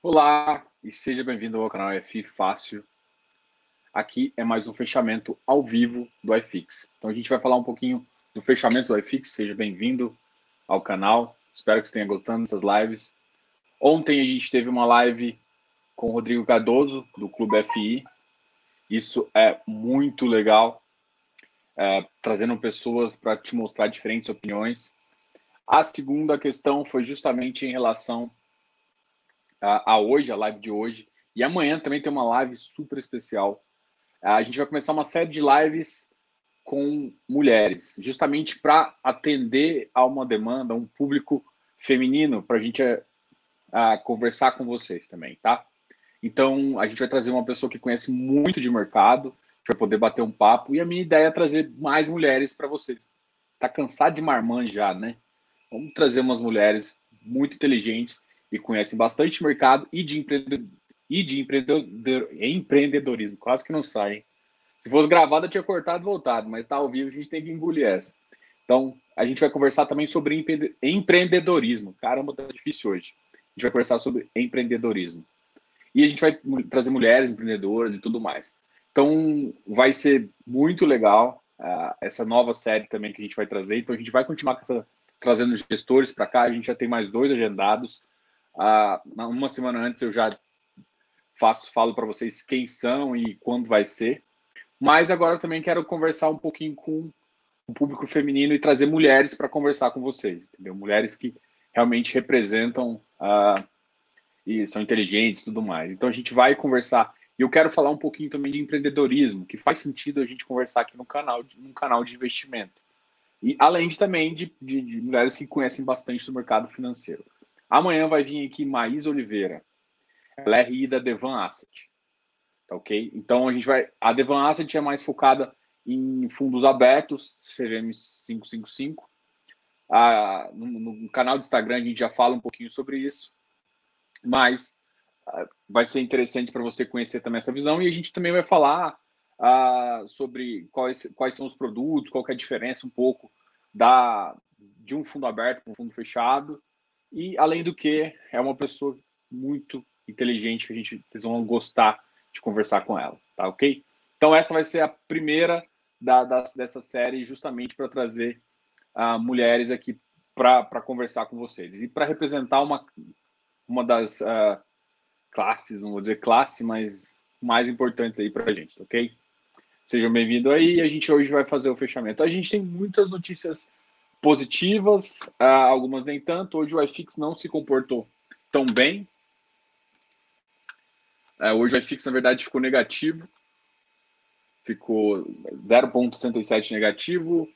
Olá e seja bem-vindo ao canal FI Fácil. Aqui é mais um fechamento ao vivo do iFix. Então a gente vai falar um pouquinho do fechamento do iFix. Seja bem-vindo ao canal. Espero que você tenha gostado dessas lives. Ontem a gente teve uma live com o Rodrigo Cardoso, do Clube FI. Isso é muito legal, é, trazendo pessoas para te mostrar diferentes opiniões. A segunda questão foi justamente em relação a, a hoje, a live de hoje. E amanhã também tem uma live super especial. A gente vai começar uma série de lives com mulheres, justamente para atender a uma demanda, um público feminino, para a gente a, conversar com vocês também, tá? Então, a gente vai trazer uma pessoa que conhece muito de mercado, vai poder bater um papo. E a minha ideia é trazer mais mulheres para vocês. Tá cansado de marmãs já, né? Vamos trazer umas mulheres muito inteligentes e conhecem bastante mercado e de, empreendedor, e de empreendedor, empreendedorismo. Quase que não sai, hein? Se fosse gravado, eu tinha cortado e voltado, mas tá ao vivo, a gente tem que engolir essa. Então, a gente vai conversar também sobre empreendedorismo. Caramba, tá difícil hoje. A gente vai conversar sobre empreendedorismo. E a gente vai trazer mulheres empreendedoras e tudo mais. Então, vai ser muito legal uh, essa nova série também que a gente vai trazer. Então, a gente vai continuar essa, trazendo gestores para cá. A gente já tem mais dois agendados. Uh, uma semana antes eu já faço, falo para vocês quem são e quando vai ser. Mas agora também quero conversar um pouquinho com o público feminino e trazer mulheres para conversar com vocês, entendeu? Mulheres que realmente representam uh, e são inteligentes e tudo mais. Então a gente vai conversar. E eu quero falar um pouquinho também de empreendedorismo, que faz sentido a gente conversar aqui no canal, num canal de investimento. E além de também de, de, de mulheres que conhecem bastante do mercado financeiro. Amanhã vai vir aqui Maísa Oliveira. Ela é RI da Devan Asset. Tá ok? Então a gente vai. A Devan Asset é mais focada em fundos abertos, CVM 555. Ah, no, no canal do Instagram a gente já fala um pouquinho sobre isso mas uh, vai ser interessante para você conhecer também essa visão e a gente também vai falar uh, sobre quais, quais são os produtos, qual é a diferença um pouco da de um fundo aberto para um fundo fechado e além do que é uma pessoa muito inteligente que a gente vocês vão gostar de conversar com ela, tá ok? Então essa vai ser a primeira da, da dessa série justamente para trazer uh, mulheres aqui para conversar com vocês e para representar uma uma das uh, classes, não vou dizer classe, mas mais importantes aí para a gente, ok? Sejam bem-vindos aí. A gente hoje vai fazer o fechamento. A gente tem muitas notícias positivas, uh, algumas nem tanto. Hoje o iFix não se comportou tão bem. Uh, hoje o iFix, na verdade, ficou negativo. Ficou 0,67 negativo,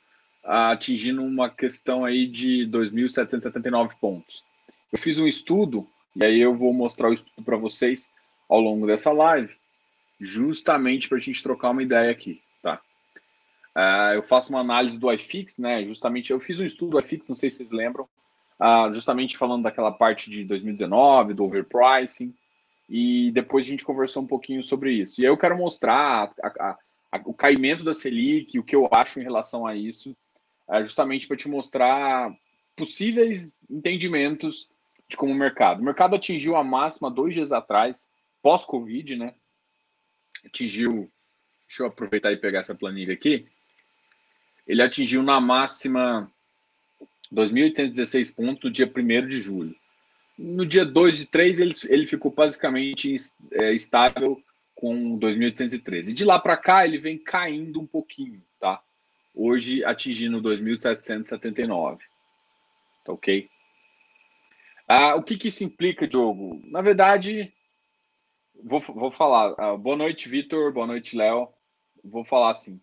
atingindo uma questão aí de 2.779 pontos. Eu fiz um estudo e aí eu vou mostrar o estudo para vocês ao longo dessa live, justamente para a gente trocar uma ideia aqui? Uh, eu faço uma análise do iFix, né? Justamente eu fiz um estudo do iFix, não sei se vocês lembram, uh, justamente falando daquela parte de 2019, do overpricing, e depois a gente conversou um pouquinho sobre isso. E aí eu quero mostrar a, a, a, o caimento da Selic, o que eu acho em relação a isso, uh, justamente para te mostrar possíveis entendimentos de como o mercado. O mercado atingiu a máxima dois dias atrás, pós-Covid, né? Atingiu. Deixa eu aproveitar e pegar essa planilha aqui. Ele atingiu na máxima 2.816 pontos no dia 1 de julho. No dia 2 e 3, ele, ele ficou basicamente é, estável com 2.813. E de lá para cá, ele vem caindo um pouquinho, tá? Hoje atingindo 2.779. Tá ok? Ah, o que, que isso implica, Diogo? Na verdade, vou, vou falar. Ah, boa noite, Vitor. Boa noite, Léo. Vou falar assim.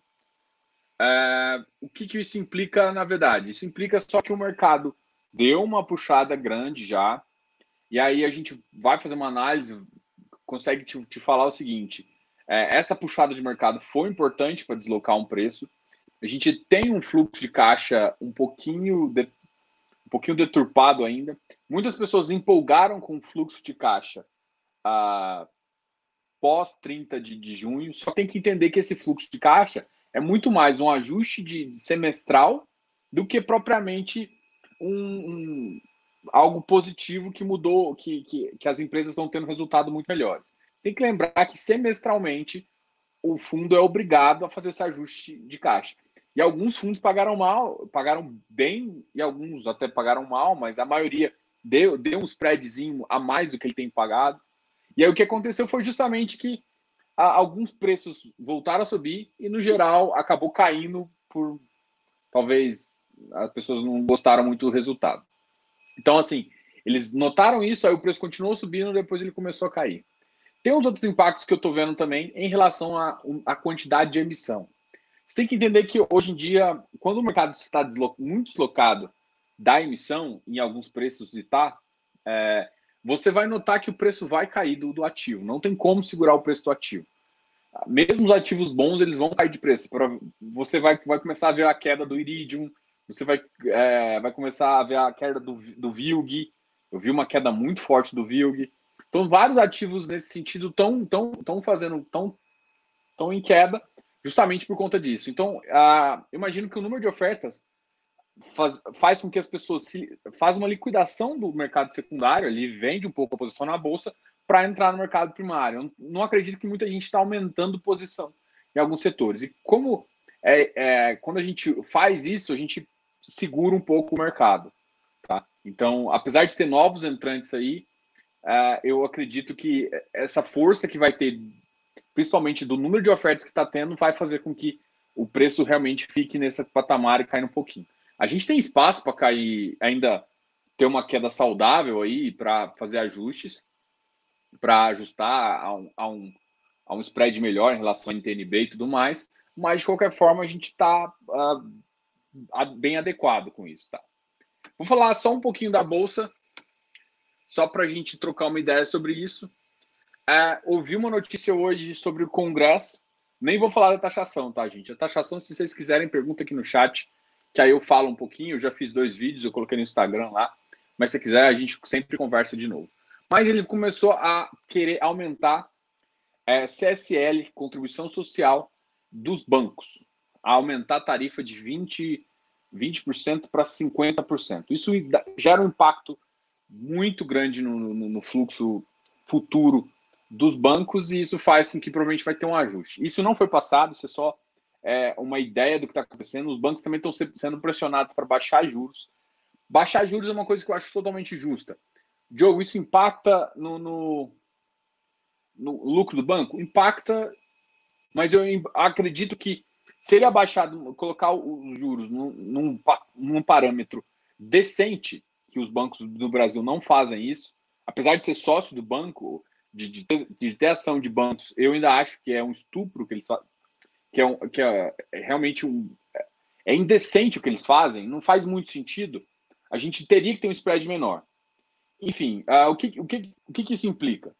É, o que, que isso implica, na verdade? Isso implica só que o mercado deu uma puxada grande já, e aí a gente vai fazer uma análise, consegue te, te falar o seguinte: é, essa puxada de mercado foi importante para deslocar um preço. A gente tem um fluxo de caixa um pouquinho de, um pouquinho deturpado ainda. Muitas pessoas empolgaram com o fluxo de caixa ah, pós 30 de, de junho, só tem que entender que esse fluxo de caixa é muito mais um ajuste de semestral do que propriamente um, um, algo positivo que mudou, que, que, que as empresas estão tendo resultado muito melhores. Tem que lembrar que semestralmente o fundo é obrigado a fazer esse ajuste de caixa. E alguns fundos pagaram mal, pagaram bem, e alguns até pagaram mal, mas a maioria deu, deu um spreadzinho a mais do que ele tem pagado. E aí o que aconteceu foi justamente que alguns preços voltaram a subir e, no geral, acabou caindo por talvez as pessoas não gostaram muito do resultado. Então, assim, eles notaram isso, aí o preço continuou subindo, depois ele começou a cair. Tem uns outros impactos que eu estou vendo também em relação à quantidade de emissão. Você tem que entender que hoje em dia, quando o mercado está muito deslocado da emissão, em alguns preços e tá, é, você vai notar que o preço vai cair do, do, ativo. Não tem como segurar o preço do ativo. Mesmo os ativos bons, eles vão cair de preço. Você vai, vai começar a ver a queda do Iridium, você vai, é, vai começar a ver a queda do, do VILG. Eu vi uma queda muito forte do VILG. Então, vários ativos nesse sentido estão tão, tão fazendo, tão, tão em queda, justamente por conta disso. Então, a, imagino que o número de ofertas faz, faz com que as pessoas se faz uma liquidação do mercado secundário, ali vende um pouco a posição na bolsa para entrar no mercado primário. Eu não acredito que muita gente está aumentando posição em alguns setores. E como é, é, quando a gente faz isso, a gente segura um pouco o mercado. Tá? Então, apesar de ter novos entrantes aí, uh, eu acredito que essa força que vai ter, principalmente do número de ofertas que está tendo, vai fazer com que o preço realmente fique nesse patamar e caia um pouquinho. A gente tem espaço para cair, ainda ter uma queda saudável aí para fazer ajustes, para ajustar a um, a, um, a um spread melhor em relação a NTNB e tudo mais, mas de qualquer forma a gente está uh, ah, bem adequado com isso, tá? Vou falar só um pouquinho da bolsa, só para a gente trocar uma ideia sobre isso. É, ouvi uma notícia hoje sobre o Congresso. Nem vou falar da taxação, tá, gente? A taxação, se vocês quiserem, pergunta aqui no chat, que aí eu falo um pouquinho. Eu já fiz dois vídeos, eu coloquei no Instagram lá. Mas se quiser, a gente sempre conversa de novo. Mas ele começou a querer aumentar é, CSL, contribuição social, dos bancos a aumentar a tarifa de 20%, 20 para 50%. Isso gera um impacto muito grande no, no, no, fluxo futuro dos bancos e isso faz com que provavelmente vai ter um ajuste. Isso não foi passado, isso é só é, uma ideia do que está acontecendo. Os bancos também estão sendo pressionados para baixar juros. Baixar juros é uma coisa que eu acho totalmente justa. Diogo, isso impacta no, no, no lucro do banco? Impacta, mas eu acredito que se ele abaixar, colocar os juros num, num, num parâmetro decente, que os bancos do Brasil não fazem isso, apesar de ser sócio do banco, de, de, de ter ação de bancos, eu ainda acho que é um estupro que eles que é, um, que é, é realmente um é indecente o que eles fazem, não faz muito sentido. A gente teria que ter um spread menor. Enfim, uh, o, que, o, que, o que, que isso implica?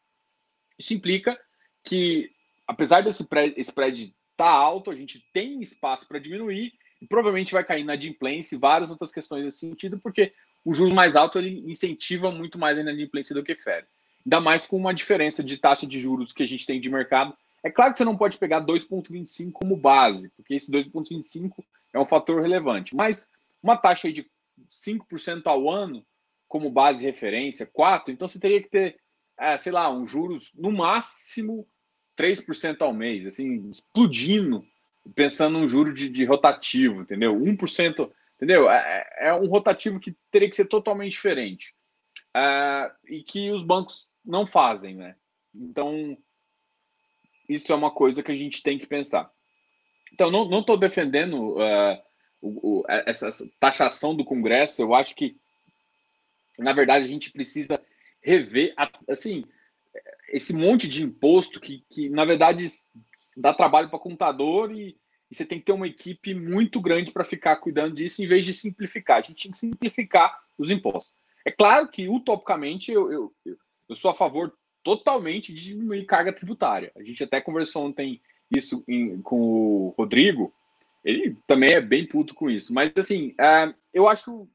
Isso implica que, apesar desse spread está alto, a gente tem espaço para diminuir e provavelmente vai cair na adimplência e várias outras questões nesse sentido, porque o juros mais alto ele incentiva muito mais a inadimplência do que fere. Ainda mais com uma diferença de taxa de juros que a gente tem de mercado. É claro que você não pode pegar 2,25 como base, porque esse 2,25 é um fator relevante, mas uma taxa de 5% ao ano como base referência, 4%, então você teria que ter, é, sei lá, um juros no máximo 3% ao mês, assim, explodindo, pensando num juro de, de rotativo, entendeu? 1%, entendeu? É, é, é, um rotativo que teria que ser totalmente diferente. É, e que os bancos não fazem, né? Então, isso é uma coisa que a gente tem que pensar. Então, não estou defendendo uh, o, o, essa taxação do Congresso, eu acho que, na verdade, a gente precisa rever, assim, esse monte de imposto que, que na verdade, dá trabalho para contador e, e, você tem que ter uma equipe muito grande para ficar cuidando disso, em vez de simplificar. A gente tem que simplificar os impostos. É claro que, utopicamente, eu, eu, eu sou a favor totalmente de diminuir carga tributária. A gente até conversou ontem isso em, com o Rodrigo, ele também é bem puto com isso. Mas, assim, uh, eu acho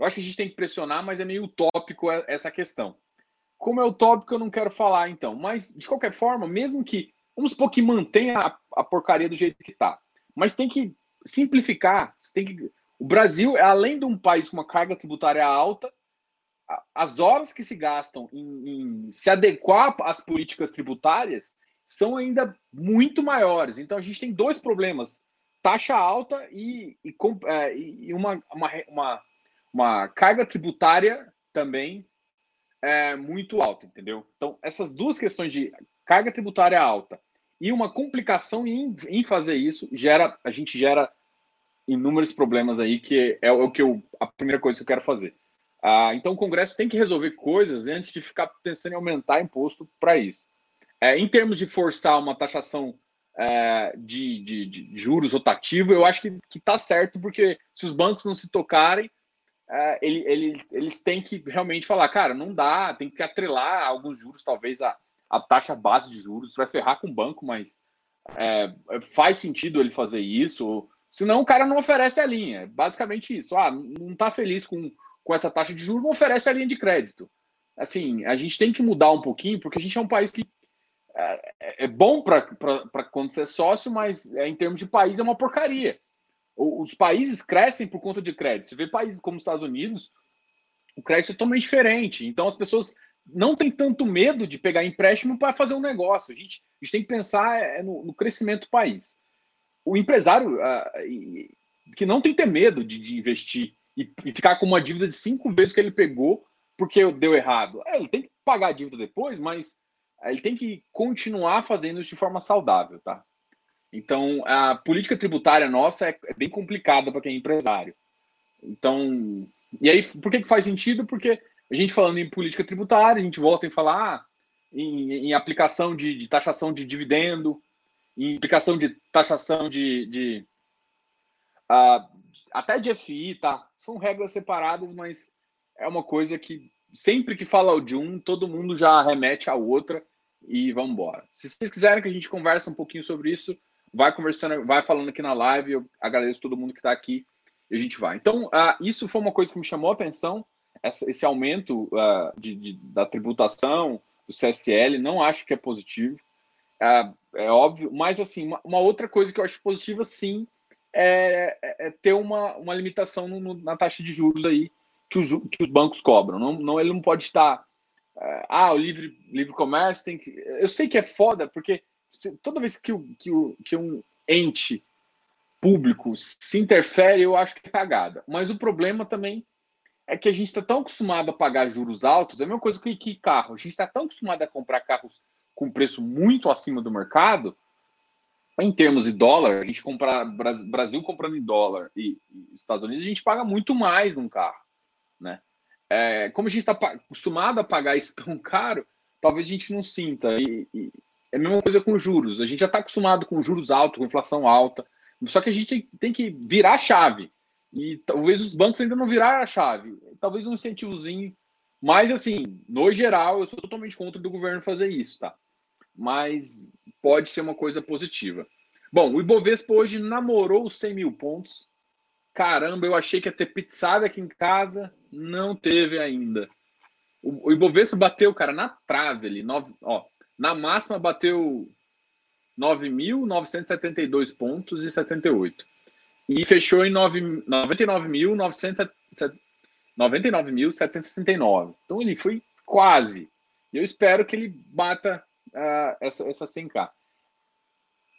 eu acho que a gente tem que pressionar, mas é meio utópico essa questão. Como é utópico, eu não quero falar, então. Mas, de qualquer forma, mesmo que. Vamos supor que mantenha a, a porcaria do jeito que está. Mas tem que simplificar. Tem que, o Brasil, além de um país com uma carga tributária alta, as horas que se gastam em, em, se adequar às políticas tributárias são ainda muito maiores. Então a gente tem dois problemas: taxa alta e, e, é, e uma, uma, uma, uma, carga tributária também é, muito alta, entendeu? Então, essas duas questões de carga tributária alta e uma complicação em, em fazer isso gera a gente gera inúmeros problemas aí que é, o que eu a primeira coisa que eu quero fazer. Ah, então o Congresso tem que resolver coisas antes de ficar pensando em aumentar imposto para isso. É, em termos de forçar uma taxação é, de, de, de, juros rotativo, eu acho que está certo, porque se os bancos não se tocarem, é, ele, ele, eles têm que realmente falar, cara, não dá, tem que atrelar alguns juros, talvez a, a taxa base de juros, vai ferrar com o banco, mas é, faz sentido ele fazer isso, senão o cara não oferece a linha. Basicamente isso. Ah, não está feliz com com essa taxa de juros não oferece a linha de crédito. Assim, a gente tem que mudar um pouquinho, porque a gente é um país que é, é bom para quando você é sócio, mas é, em termos de país é uma porcaria. Os países crescem por conta de crédito. Você vê países como os Estados Unidos, o crédito é totalmente diferente. Então as pessoas não têm tanto medo de pegar empréstimo para fazer um negócio. A gente, a gente tem que pensar é, no, no crescimento do país. O empresário uh, que não tem que ter medo de, de investir e, e ficar com uma dívida de cinco vezes que ele pegou porque deu errado. É, ele tem que pagar a dívida depois, mas é, ele tem que continuar fazendo isso de forma saudável, tá? Então, a política tributária nossa é, é bem complicada para quem é empresário. Então, e aí, por que, que faz sentido? Porque a gente falando em política tributária, a gente volta em falar ah, em, em, aplicação de, de, taxação de dividendo, em aplicação de taxação de, de uh, até de FI, tá? São regras separadas, mas é uma coisa que sempre que fala de um, todo mundo já remete à outra e vamos embora. Se vocês quiserem que a gente converse um pouquinho sobre isso, vai conversando, vai falando aqui na live. Eu agradeço todo mundo que está aqui e a gente vai. Então, uh, isso foi uma coisa que me chamou a atenção, essa, esse aumento uh, de, de, da tributação do CSL. Não acho que é positivo, uh, é óbvio, mas assim, uma, uma outra coisa que eu acho positiva, sim, é, é, é ter uma, uma limitação no, na taxa de juros aí que os, que os bancos cobram. Não, não, ele não pode estar. É, ah, o livre, livre comércio tem que. Eu sei que é foda, porque toda vez que, o, que, o, que um ente público se interfere, eu acho que é cagada. Mas o problema também é que a gente está tão acostumado a pagar juros altos, é a mesma coisa que, que carro. A gente está tão acostumado a comprar carros com preço muito acima do mercado em termos de dólar, a gente comprar Brasil comprando em dólar e, Estados Unidos, a gente paga muito mais num carro, né? É, como a gente está acostumado a pagar isso tão caro, talvez a gente não sinta. E, e é a mesma coisa com juros. A gente já está acostumado com juros altos, com inflação alta. Só que a gente tem, que virar a chave. E talvez os bancos ainda não viraram a chave. Talvez um incentivozinho. Mas, assim, no geral, eu sou totalmente contra do governo fazer isso, tá? Mas pode ser uma coisa positiva. Bom, o Ibovespa hoje namorou os 100 mil pontos. Caramba, eu achei que ia ter pizzada aqui em casa, não teve ainda. O, Ibovespa bateu, cara, na trave ali, nove, ó, na máxima bateu 9.972 pontos e 78. E fechou em 99.769. Então ele foi quase. Eu espero que ele bata uh, essa, essa 100K.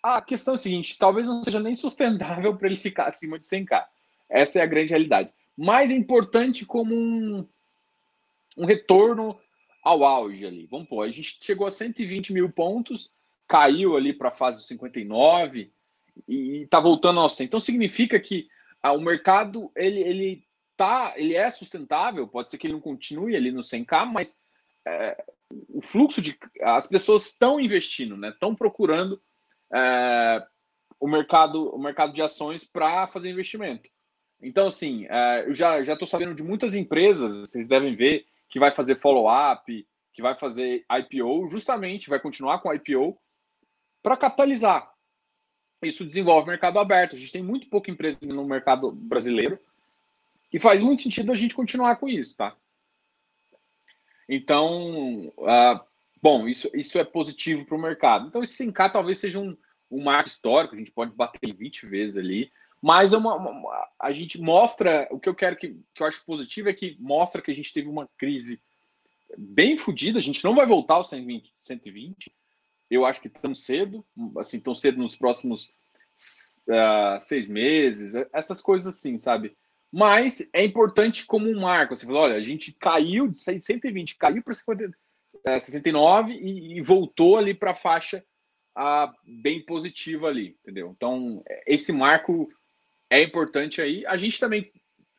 A questão é a seguinte: talvez não seja nem sustentável para ele ficar acima de 100K. Essa é a grande realidade. Mais é importante como um, um retorno ao auge ali. Vamos pôr, a gente chegou a 120 mil pontos, caiu ali para a fase 59 e está voltando ao 100. Então significa que ah, o mercado ele, ele tá, ele é sustentável, pode ser que ele não continue ali no 100k, mas é, o fluxo de as pessoas estão investindo, né? Estão procurando é, o mercado, o mercado de ações para fazer investimento. Então, assim, é, eu já estou sabendo de muitas empresas, vocês devem ver que vai fazer follow-up, que vai fazer IPO, justamente vai continuar com IPO para capitalizar. Isso desenvolve mercado aberto. A gente tem muito pouca empresa no mercado brasileiro e faz muito sentido a gente continuar com isso, tá? Então, uh, bom, isso, isso é positivo para o mercado. Então, esse 5K talvez seja um, um marco histórico, a gente pode bater 20 vezes ali, Mas é uma, uma, a gente mostra, o que eu quero que, que eu acho positivo é que mostra que a gente teve uma crise bem fodida, a gente não vai voltar aos 120, 120. Eu acho que tão cedo, assim, tão cedo nos próximos uh, seis meses, essas coisas assim, sabe? Mas é importante como um marco. Você falou, olha, a gente caiu de 120, caiu para 69 e, e voltou ali para a faixa uh, bem positiva ali, entendeu? Então, esse marco é importante aí. A gente também,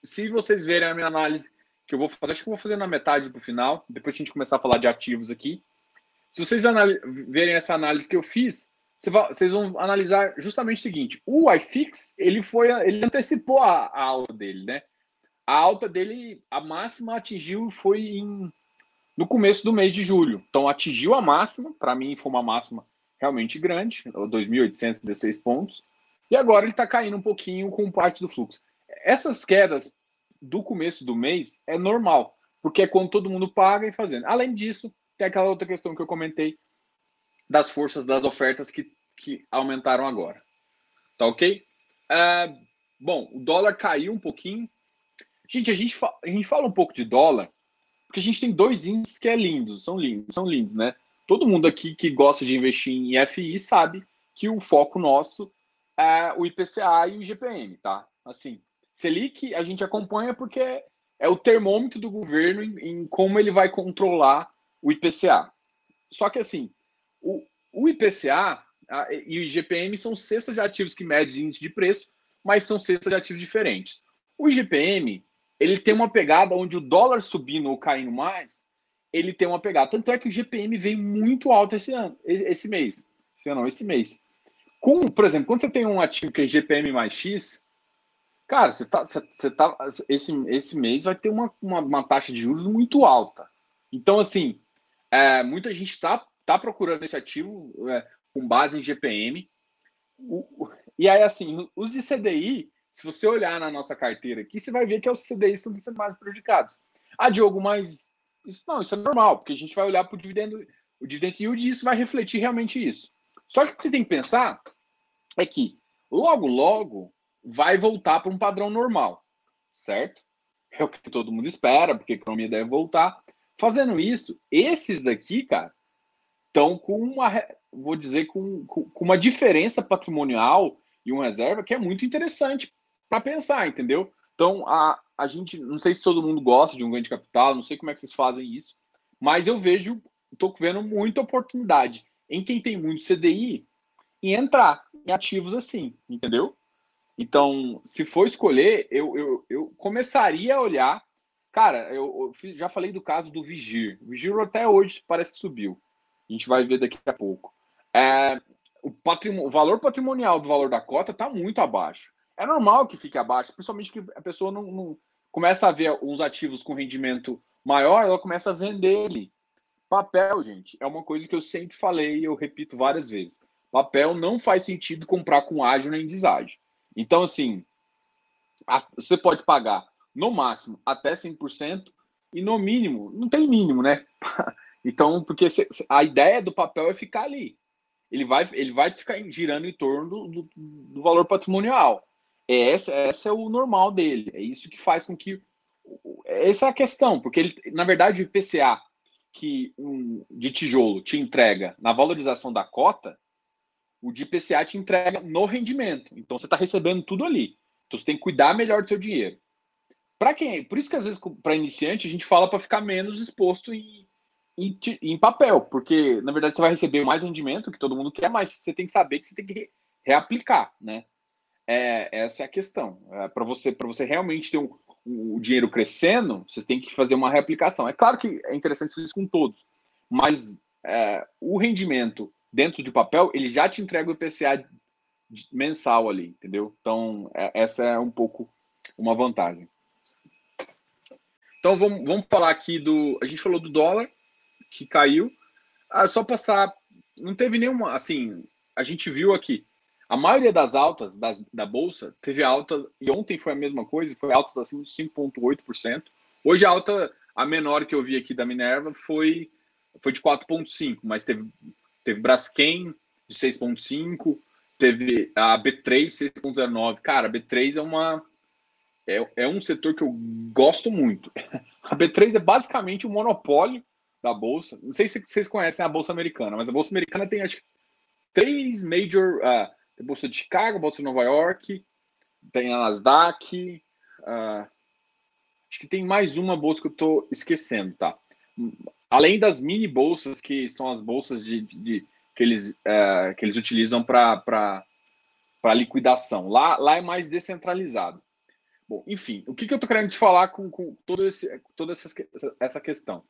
se vocês verem a minha análise, que eu vou fazer, acho que eu vou fazer na metade para o final, depois a gente começar a falar de ativos aqui. Se vocês verem essa análise que eu fiz, vocês vão analisar justamente o seguinte: o iFix ele foi, ele antecipou a, a alta dele, né? A alta dele, a máxima atingiu foi em, no começo do mês de julho. Então atingiu a máxima, para mim foi uma máxima realmente grande, 2.816 pontos. E agora ele está caindo um pouquinho com parte do fluxo. Essas quedas do começo do mês é normal, porque é quando todo mundo paga e fazendo. Além disso, tem aquela outra questão que eu comentei das forças das ofertas que, que aumentaram agora. Tá ok? Uh, bom, o dólar caiu um pouquinho. Gente, a gente, a gente fala um pouco de dólar, porque a gente tem dois índices que é lindos, são lindos, são lindos, né? Todo mundo aqui que gosta de investir em FI sabe que o foco nosso é, o IPCA e o IGPM, tá? Assim, Selic a gente acompanha porque é o termômetro do governo em, em como ele vai controlar o IPCA. Só que assim, o, o IPCA a, e o IGPM são cestas de ativos que medem índice de preço, mas são cestas de ativos diferentes. O IGPM, ele tem uma pegada onde o dólar subindo ou caindo mais, ele tem uma pegada. Tanto é que o IGPM veio muito alto esse ano, esse mês. Esse ano, esse mês. Com, por exemplo, quando você tem um ativo que é GPM mais X, cara, você tá, você tá esse, esse mês vai ter uma, uma, uma taxa de juros muito alta. Então, assim, é, muita gente está tá procurando esse ativo é, com base em GPM. O, e aí, assim, os de CDI, se você olhar na nossa carteira aqui, você vai ver que os CDI são sendo mais prejudicados. Ah, Diogo, mas isso não, isso é normal, porque a gente vai olhar para o dividendo, o dividend yield e isso vai refletir realmente isso. Só que o que você tem que pensar é que logo, logo vai voltar para um padrão normal, certo? É o que todo mundo espera, porque a economia deve voltar. Fazendo isso, esses daqui, cara, estão com uma, vou dizer, com, com, uma diferença patrimonial e uma reserva que é muito interessante para pensar, entendeu? Então, a, a gente, não sei se todo mundo gosta de um ganho de capital, não sei como é que vocês fazem isso, mas eu vejo, estou vendo muita oportunidade em quem tem muito CDI em entrar em ativos assim, entendeu? Então, se for escolher, eu, eu, eu começaria a olhar. Cara, eu, eu, já falei do caso do Vigir. O Vigir até hoje parece que subiu. A gente vai ver daqui a pouco. É, o, patrimônio, o valor patrimonial do valor da cota está muito abaixo. É normal que fique abaixo, principalmente que a pessoa não, não começa a ver uns ativos com rendimento maior, ela começa a vender ele. Papel, gente, é uma coisa que eu sempre falei e eu repito várias vezes. Papel não faz sentido comprar com ágil nem deságio. Então, assim, a, você pode pagar no máximo até 100% e no mínimo, não tem mínimo, né? então, porque a ideia do papel é ficar ali. Ele vai, ele vai ficar girando em torno do, do, do valor patrimonial. É esse é o normal dele. É isso que faz com que. Essa é a questão, porque ele, na verdade, o IPCA que um de tijolo te entrega na valorização da cota, o de IPCA te entrega no rendimento. Então você está recebendo tudo ali. Então você tem que cuidar melhor do seu dinheiro. Para quem? Por isso que às vezes para iniciante a gente fala para ficar menos exposto em, em, em, papel, porque na verdade você vai receber mais rendimento que todo mundo quer, mas você tem que saber que você tem que reaplicar, né? É, essa é a questão. É, para você você realmente ter um, o dinheiro crescendo, você tem que fazer uma reaplicação. É claro que é interessante fazer isso com todos, mas é, o rendimento dentro de papel, ele já te entrega o IPCA mensal ali, entendeu? Então, é, essa é um pouco uma vantagem. Então, vamos, vamos falar aqui do. A gente falou do dólar, que caiu. Ah, só passar. Não teve nenhuma. Assim, a gente viu aqui a maioria das altas das, da Bolsa teve alta, e ontem foi a mesma coisa, foi altas acima de 5,8%. Hoje a alta, a menor que eu vi aqui da Minerva foi, foi de 4,5%, mas teve, teve Braskem de 6,5%. teve a B3 6.09. Cara, a B3 é uma é, é um setor que eu gosto muito. A B3 é basicamente um monopólio da bolsa. Não sei se vocês conhecem a bolsa americana, mas a bolsa americana tem acho que três major, uh, a bolsa de Chicago, a bolsa de Nova York, tem a Nasdaq, uh, acho que tem mais uma bolsa que eu estou esquecendo, tá? Além das mini bolsas que são as bolsas de, de, de que eles uh, que eles utilizam para para liquidação. Lá, lá é mais descentralizado. Bom, enfim, o que, que eu estou querendo te falar com, com todo esse, toda essa, essa questão?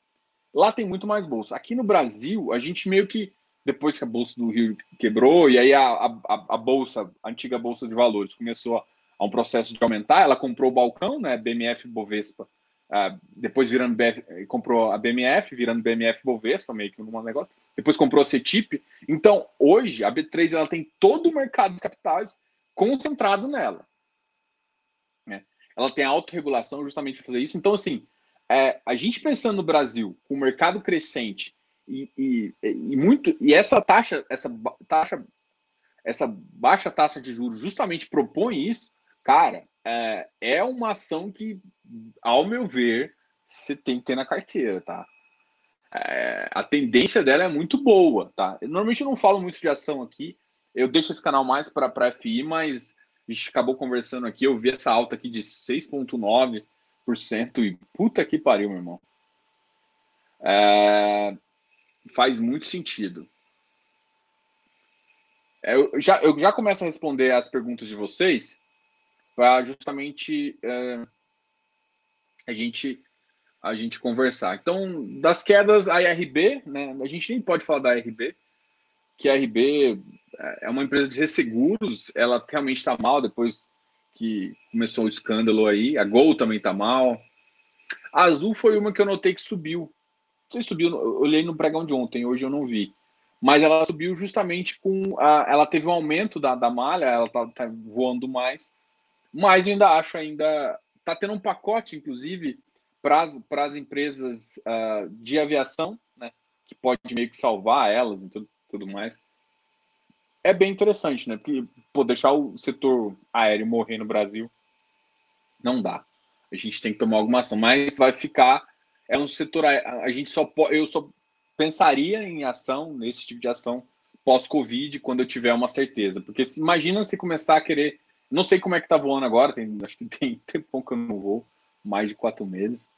Lá tem muito mais bolsa. Aqui no Brasil, a gente meio que, depois que a Bolsa do Rio quebrou, e aí a, a, a Bolsa, a antiga Bolsa de Valores, começou a, a, um processo de aumentar, ela comprou o balcão, né, BMF Bovespa, uh, depois virando BF, comprou a BMF, virando BMF Bovespa, meio que um negócio, depois comprou a CETIP. Então, hoje, a B3 ela tem todo o mercado de capitais concentrado nela. Né? ela tem autorregulação justamente para fazer isso. Então, assim, é, a gente pensando no Brasil, com o mercado crescente e, e, e, muito e essa taxa, essa taxa, essa baixa taxa de juros justamente propõe isso, cara, é, é uma ação que, ao meu ver, você tem que ter na carteira, tá? É, a tendência dela é muito boa, tá? Normalmente eu não falo muito de ação aqui, eu deixo esse canal mais para FI, mas a gente acabou conversando aqui, eu vi essa alta aqui de 6,9% e puta que pariu, meu irmão. É, faz muito sentido. É, eu já, eu já começo a responder as perguntas de vocês para justamente é, a gente a gente conversar. Então, das quedas, a IRB, né? A gente nem pode falar da IRB, que a IRB é uma empresa de resseguros, ela realmente está mal depois que começou o escândalo aí. A Gol também está mal. A Azul foi uma que eu notei que subiu. Não sei se subiu, eu olhei no pregão de ontem, hoje eu não vi. Mas ela subiu justamente com. A, ela teve um aumento da, da malha, ela tá, tá voando mais. Mas eu ainda acho ainda. Tá tendo um pacote, inclusive, para as empresas uh, de aviação, né? Que pode meio que salvar elas e tudo, tudo mais é bem interessante, né? Porque pô, deixar o setor aéreo morrer no Brasil não dá. A gente tem que tomar alguma ação, mas vai ficar é um setor a gente só eu só pensaria em ação nesse tipo de ação pós-Covid quando eu tiver uma certeza, porque se, imagina se começar a querer, não sei como é que tá voando agora, tem, acho que tem tempo que eu não vou, mais de quatro meses,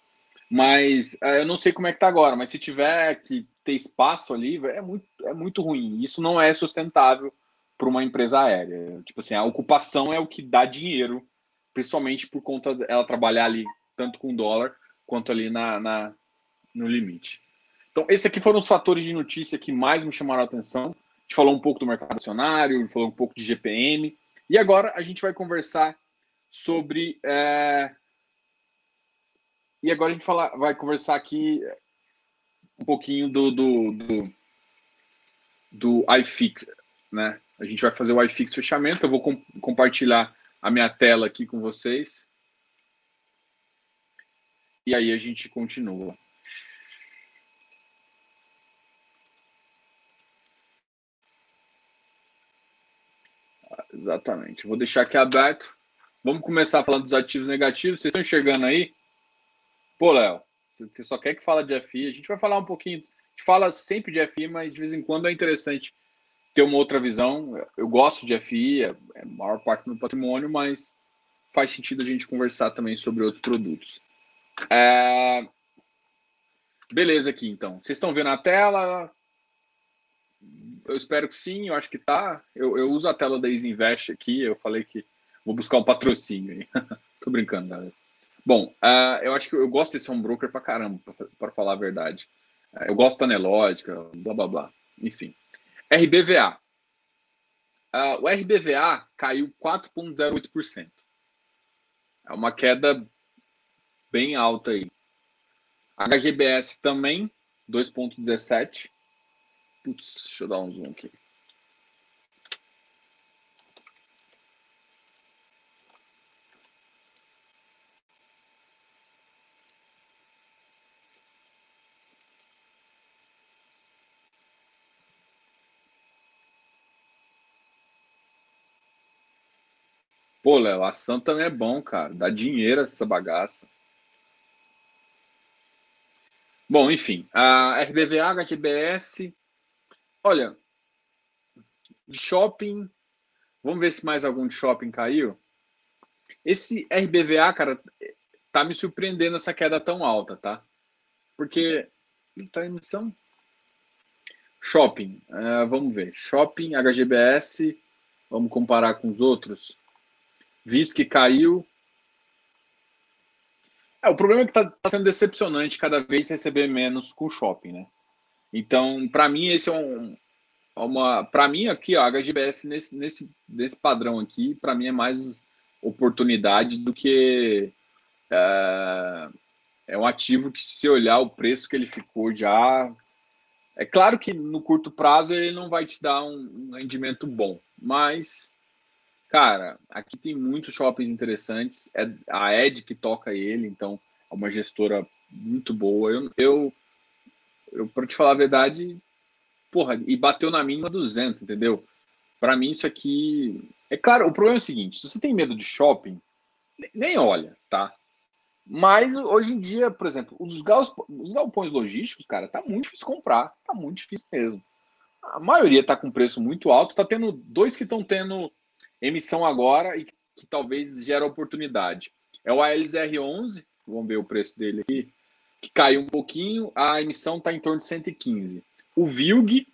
mas uh, eu não sei como é que tá agora, mas se tiver que ter espaço ali, é muito, é muito ruim. Isso não é sustentável para uma empresa aérea. Tipo assim, a ocupação é o que dá dinheiro, principalmente por conta dela trabalhar ali tanto com dólar quanto ali na, na no limite. Então, esses aqui foram os fatores de notícia que mais me chamaram a atenção. A gente falou um pouco do mercado acionário, falou um pouco de GPM. E agora a gente vai conversar sobre. É... E agora a gente fala, vai conversar aqui um pouquinho do, do, do, do iFix, né? A gente vai fazer o iFix fechamento. Eu vou com, compartilhar a minha tela aqui com vocês. E aí a gente continua. Exatamente. Vou deixar aqui aberto. Vamos começar falando dos ativos negativos. Vocês estão enxergando aí? Pô, Léo, você só quer que fala de FI. A gente vai falar um pouquinho. A gente fala sempre de FI, mas de vez em quando é interessante ter uma outra visão. Eu gosto de FI, é, é a maior parte do meu patrimônio, mas faz sentido a gente conversar também sobre outros produtos. É... Beleza aqui, então. Vocês estão vendo a tela? Eu espero que sim, eu acho que tá. Eu, eu uso a tela da Easy Invest aqui, eu falei que vou buscar um patrocínio aí. Tô brincando, galera. Bom, uh, eu acho que eu gosto de ser um broker pra caramba, para falar a verdade. Uh, eu gosto da Nelógica, blá blá blá. Enfim. RBVA. Uh, ah, o RBVA caiu 4,08%. É uma queda bem alta aí. HGBS também, 2,17%. Putz, deixa eu dar um zoom aqui. Pô, Léo, a também é bom, cara. Dá dinheiro essa bagaça. Bom, enfim, a RBVA, HGBS. Olha, shopping. Vamos ver se mais algum de shopping caiu. Esse RBVA, cara, tá me surpreendendo essa queda tão alta, tá? Porque tá em emissão. Shopping, uh, vamos ver. Shopping, HGBS, vamos comparar com os outros. VISC caiu. É, o problema é que tá, tá sendo decepcionante cada vez receber menos com o shopping, né? Então, para mim, esse é um, uma. Para mim, aqui, a HGBS nesse, nesse, nesse padrão aqui, para mim é mais oportunidade do que. É, é um ativo que, se olhar o preço que ele ficou já. É claro que no curto prazo ele não vai te dar um rendimento bom, mas, cara, aqui tem muitos shoppings interessantes. É a Ed que toca ele, então é uma gestora muito boa. Eu, eu, eu para te falar a verdade, porra, e bateu na mínima 200, entendeu? Para mim, isso aqui. É claro, o problema é o seguinte: se você tem medo de shopping, nem olha, tá? Mas hoje em dia, por exemplo, os, os galpões logísticos, cara, tá muito difícil comprar. Tá muito difícil mesmo. A maioria tá com preço muito alto. Tá tendo dois que estão tendo emissão agora e que, talvez gera oportunidade. É o ALZR11, vamos ver o preço dele aqui, que caiu um pouquinho. A emissão tá em torno de 115. O Vilg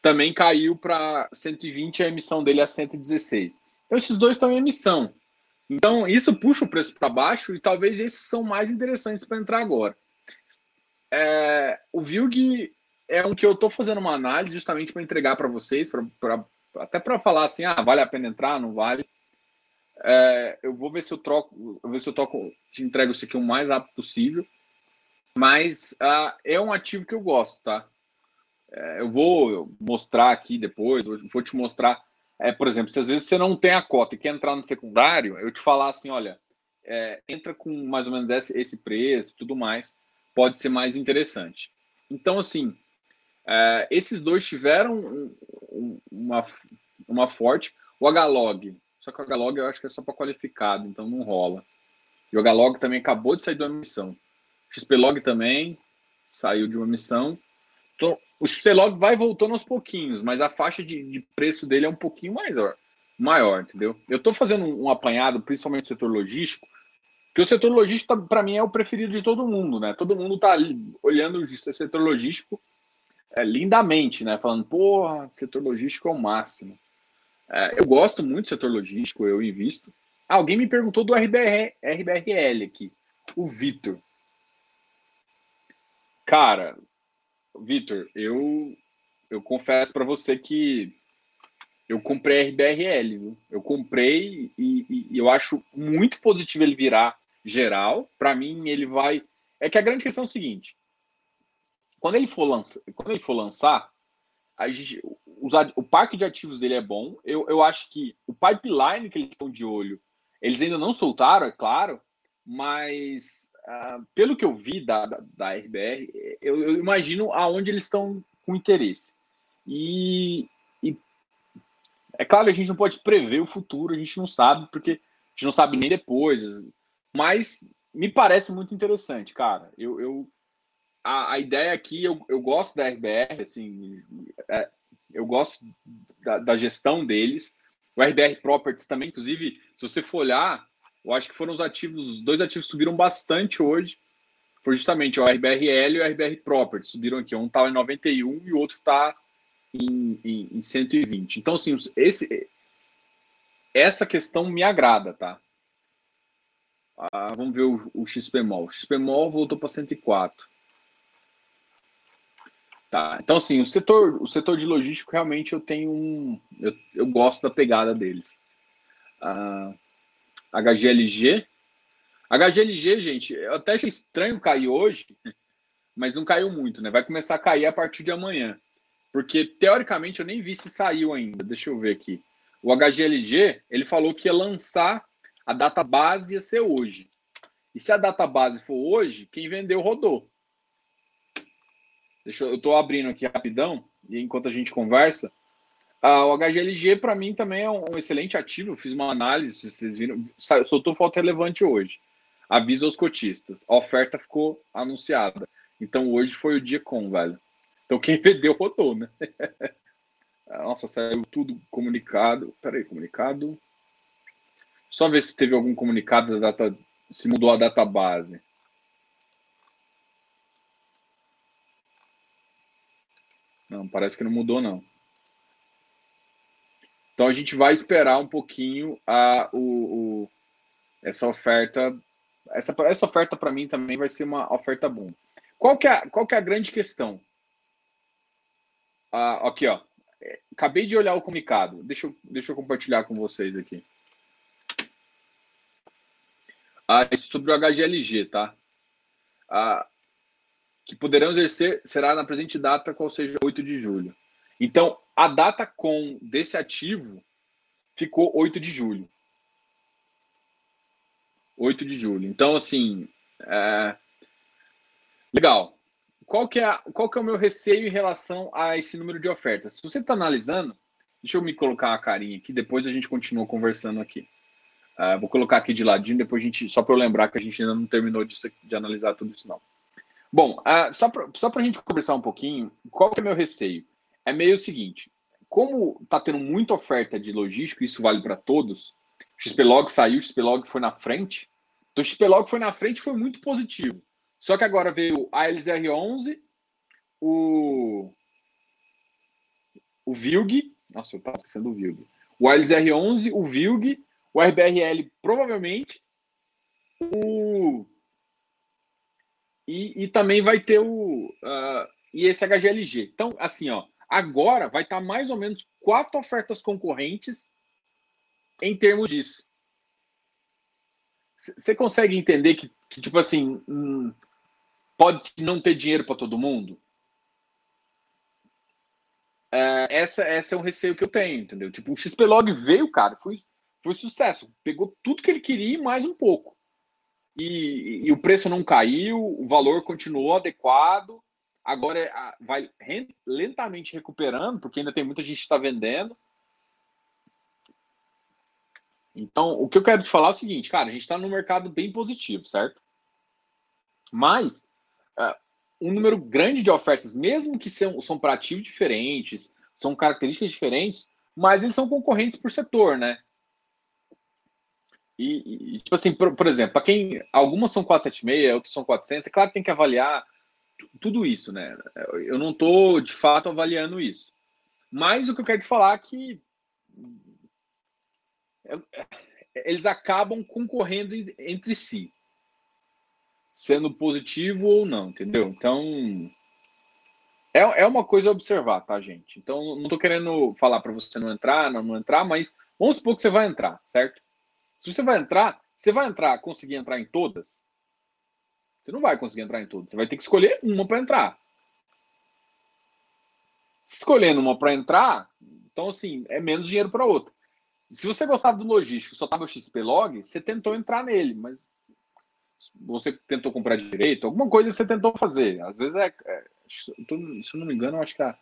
também caiu para 120, a emissão dele é 116. Então, esses dois estão em emissão. Então, isso puxa o preço para baixo e talvez esses são mais interessantes para entrar agora. É, o Vilg é um que eu estou fazendo uma análise justamente para entregar para vocês, pra até para falar assim, ah, vale a pena entrar, não vale. É, eu vou ver se eu troco, eu ver se eu toco, te entrego isso aqui o mais rápido possível. Mas uh, é um ativo que eu gosto, tá? É, eu vou mostrar aqui depois, vou te mostrar é, por exemplo, se às vezes você não tem a cota e quer entrar no secundário, eu te falar assim, olha, é, entra com mais ou menos esse, esse preço tudo mais, pode ser mais interessante. Então, assim, é, esses dois tiveram um, um, uma, uma forte. O Hlog, só que o Hlog eu acho que é só para qualificado, então não rola. E o Hlog também acabou de sair de uma missão. O XPlog também saiu de uma missão. Então, o XLog vai voltando aos pouquinhos, mas a faixa de, de preço dele é um pouquinho maior, maior entendeu? Eu estou fazendo um, um, apanhado, principalmente no setor logístico, que o setor logístico, para mim, é o preferido de todo mundo, né? Todo mundo está olhando o setor logístico é, lindamente, né? Falando, porra, setor logístico é o máximo. É, eu gosto muito do setor logístico, eu invisto. Alguém me perguntou do RBR, RBRL aqui, o Vitor. Cara, Vitor, eu, eu confesso para você que eu comprei RBRL, viu? Eu comprei e, e, eu acho muito positivo ele virar geral. Para mim, ele vai. É que a grande questão é o seguinte: quando ele for, lança... quando ele for lançar, a gente... Usar... o parque de ativos dele é bom. Eu, eu acho que o pipeline que eles estão de olho, eles ainda não soltaram, é claro, mas ah, pelo que eu vi da, da, da RBR, eu, eu, imagino aonde eles estão com interesse. E, e, é claro, a gente não pode prever o futuro, a gente não sabe, porque a gente não sabe nem depois. Mas me parece muito interessante, cara. Eu, eu a, a, ideia aqui, eu, eu gosto da RBR, assim, é, eu gosto da, da gestão deles. O RBR Properties também, inclusive, se você for olhar, eu acho que foram os ativos, os dois ativos subiram bastante hoje. Foi justamente o RBRL e o RBR Property. Subiram aqui. Um está em 91 e o outro está em, em, em 120. Então, assim, esse, essa questão me agrada, tá? Ah, vamos ver o, o XPMOL. O XPMOL voltou para 104. Tá, então assim, o setor, o setor de logístico realmente eu tenho um. Eu, eu gosto da pegada deles. Ah, HGLG. HGLG, gente, eu até achei estranho cair hoje, mas não caiu muito, né? Vai começar a cair a partir de amanhã. Porque, teoricamente, eu nem vi se saiu ainda. Deixa eu ver aqui. O HGLG, ele falou que ia lançar a data base ia ser hoje. E se a data base for hoje, quem vendeu rodou. Deixa eu, eu tô abrindo aqui rapidão, e enquanto a gente conversa, Ah, o HGLG, para mim, também é um excelente ativo. Eu fiz uma análise, vocês viram, soltou foto relevante hoje. Aviso aos cotistas. A oferta ficou anunciada. Então, hoje foi o dia com, velho. Então, quem vendeu, rodou, né? Nossa, saiu tudo comunicado. Peraí, comunicado. Só ver se teve algum comunicado da data, se mudou a data base. Não, parece que não mudou, não. Então a gente vai esperar um pouquinho a, o, o essa oferta. Essa, essa oferta para mim também vai ser uma oferta boa. Qual que é, qual que é a grande questão? Ah, aqui, ó. Acabei de olhar o comunicado. Deixa eu, deixa eu compartilhar com vocês aqui. Ah, sobre o HGLG, tá? Ah, que poderão exercer será na presente data, qual seja 8 de julho. Então, a data com desse ativo ficou 8 de julho. 8 de julho. Então, assim, é... legal. Qual que, é, qual que é o meu receio em relação a esse número de ofertas? Se você está analisando, deixa eu me colocar a carinha aqui, depois a gente continua conversando aqui. Uh, vou colocar aqui de ladinho, depois a gente, só para eu lembrar que a gente ainda não terminou de, de analisar tudo isso, não. Bom, uh, só para só a gente conversar um pouquinho, qual que é meu receio? é meio o seguinte: como está tendo muita oferta de logístico, isso vale para todos. XPlog saiu, XPlog foi na frente. Então, XPlog foi na frente foi muito positivo. Só que agora veio a LZR11, o, o VILG, nossa, eu estava esquecendo o VILG, o ALZR11, o VILG, o RBRL provavelmente, o e, e também vai ter o uh, e esse HGLG. Então, assim, ó, Agora vai estar mais ou menos quatro ofertas concorrentes em termos disso. Você consegue entender que, que tipo assim, hum, pode não ter dinheiro para todo mundo? É, essa, essa é um receio que eu tenho, entendeu? Tipo, o XPlog veio, cara, foi, foi sucesso. Pegou tudo que ele queria e mais um pouco. E, e o preço não caiu, o valor continuou adequado agora é, vai lentamente recuperando, porque ainda tem muita gente que está vendendo. Então, o que eu quero te falar é o seguinte, cara, a gente está num mercado bem positivo, certo? Mas uh, um número grande de ofertas, mesmo que são, são para ativos diferentes, são características diferentes, mas eles são concorrentes por setor, né? E, e tipo assim, por, por exemplo, para quem algumas são 476, outras são 400, é claro que tem que avaliar tudo isso, né? Eu não estou de fato avaliando isso. Mas o que eu quero te falar é que eles acabam concorrendo entre si, sendo positivo ou não, entendeu? Então é, é uma coisa a observar, tá, gente? Então não estou querendo falar para você não entrar, não, não entrar, mas vamos supor que você vai entrar, certo? Se você vai entrar, você vai entrar, conseguir entrar em todas? Você não vai conseguir entrar em tudo. Você vai ter que escolher uma para entrar. Escolhendo uma para entrar, então assim, é menos dinheiro para outra. Se você gostava do logístico, só tava o XPlog, você tentou entrar nele, mas você tentou comprar direito, alguma coisa você tentou fazer. Às vezes é. é se eu não me engano, eu acho que a,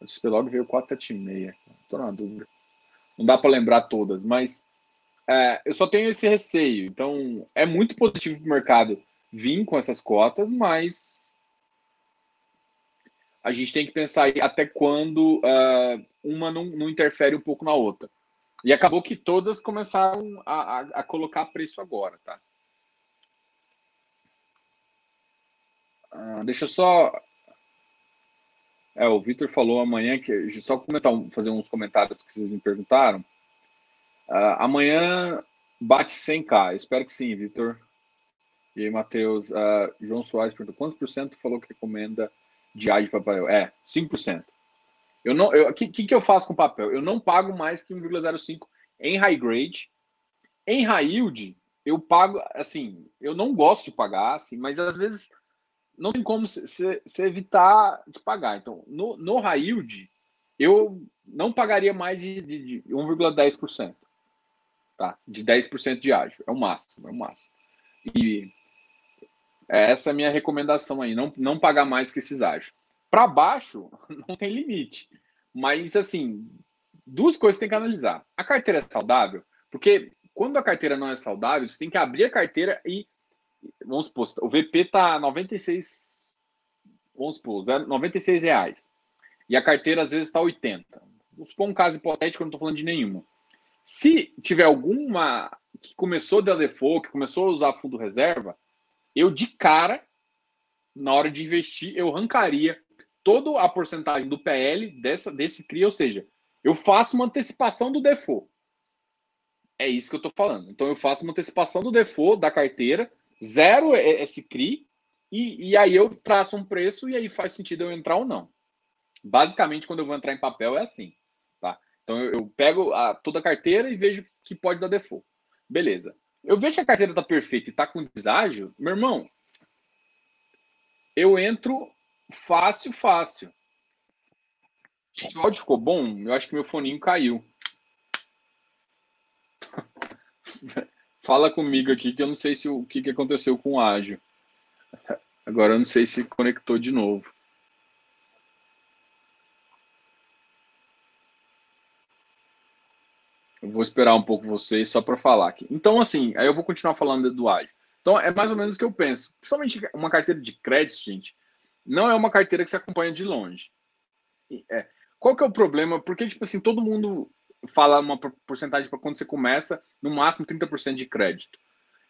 a XPlog veio 476. Estou na dúvida. Não dá para lembrar todas, mas é, eu só tenho esse receio. Então, é muito positivo para o mercado vir com essas cotas, mas a gente tem que pensar aí até quando uh, uma não, não, interfere um pouco na outra. E acabou que todas começaram a, a, a colocar preço agora, tá? Uh, deixa eu só. É, o Vitor falou amanhã que. Só comentar, fazer uns comentários que vocês me perguntaram. Uh, amanhã bate 100k. Espero que sim, Vitor. E aí, Matheus, uh, João Soares perguntou, quantos por cento falou que recomenda diário de papel? É, 5%. Eu não, o que, que, eu faço com papel? Eu não pago mais que 1,05 em high grade. Em high yield, eu pago, assim, eu não gosto de pagar, assim, mas às vezes não tem como você evitar de pagar. Então, no, no high yield, eu não pagaria mais de, de, de 1,10%. Tá? De 10% de ágio. É o máximo, é o máximo. E essa é a minha recomendação aí, não, não pagar mais que esses ágios. Para baixo, não tem limite. Mas, assim, duas coisas tem que analisar. A carteira é saudável? Porque quando a carteira não é saudável, você tem que abrir a carteira e. Vamos supor, o VP está 96. Vamos supor, 96 reais. E a carteira às vezes está 80. Vamos supor um caso hipotético, eu não estou falando de nenhuma. Se tiver alguma que começou da default, que começou a usar fundo reserva, eu de cara, na hora de investir, eu arrancaria toda a porcentagem do PL dessa, desse CRI, ou seja, eu faço uma antecipação do default. É isso que eu estou falando. Então eu faço uma antecipação do default da carteira, zero esse CRI, e, e aí eu traço um preço e aí faz sentido eu entrar ou não. Basicamente, quando eu vou entrar em papel, é assim. Então eu, eu pego a, toda a carteira e vejo que pode dar default. Beleza. Eu vejo que a carteira está perfeita e está com deságio, meu irmão, eu entro fácil, fácil. O áudio ficou bom? Eu acho que meu foninho caiu. Fala comigo aqui que eu não sei se o que, que aconteceu com o ágio. Agora eu não sei se conectou de novo. Eu vou esperar um pouco vocês só para falar aqui. Então, assim, aí eu vou continuar falando do ágio. Então, é mais ou menos o que eu penso. Principalmente uma carteira de crédito, gente, não é uma carteira que se acompanha de longe. É. Qual que é o problema? Porque, tipo assim, todo mundo fala uma porcentagem para quando você começa, no máximo 30% de crédito.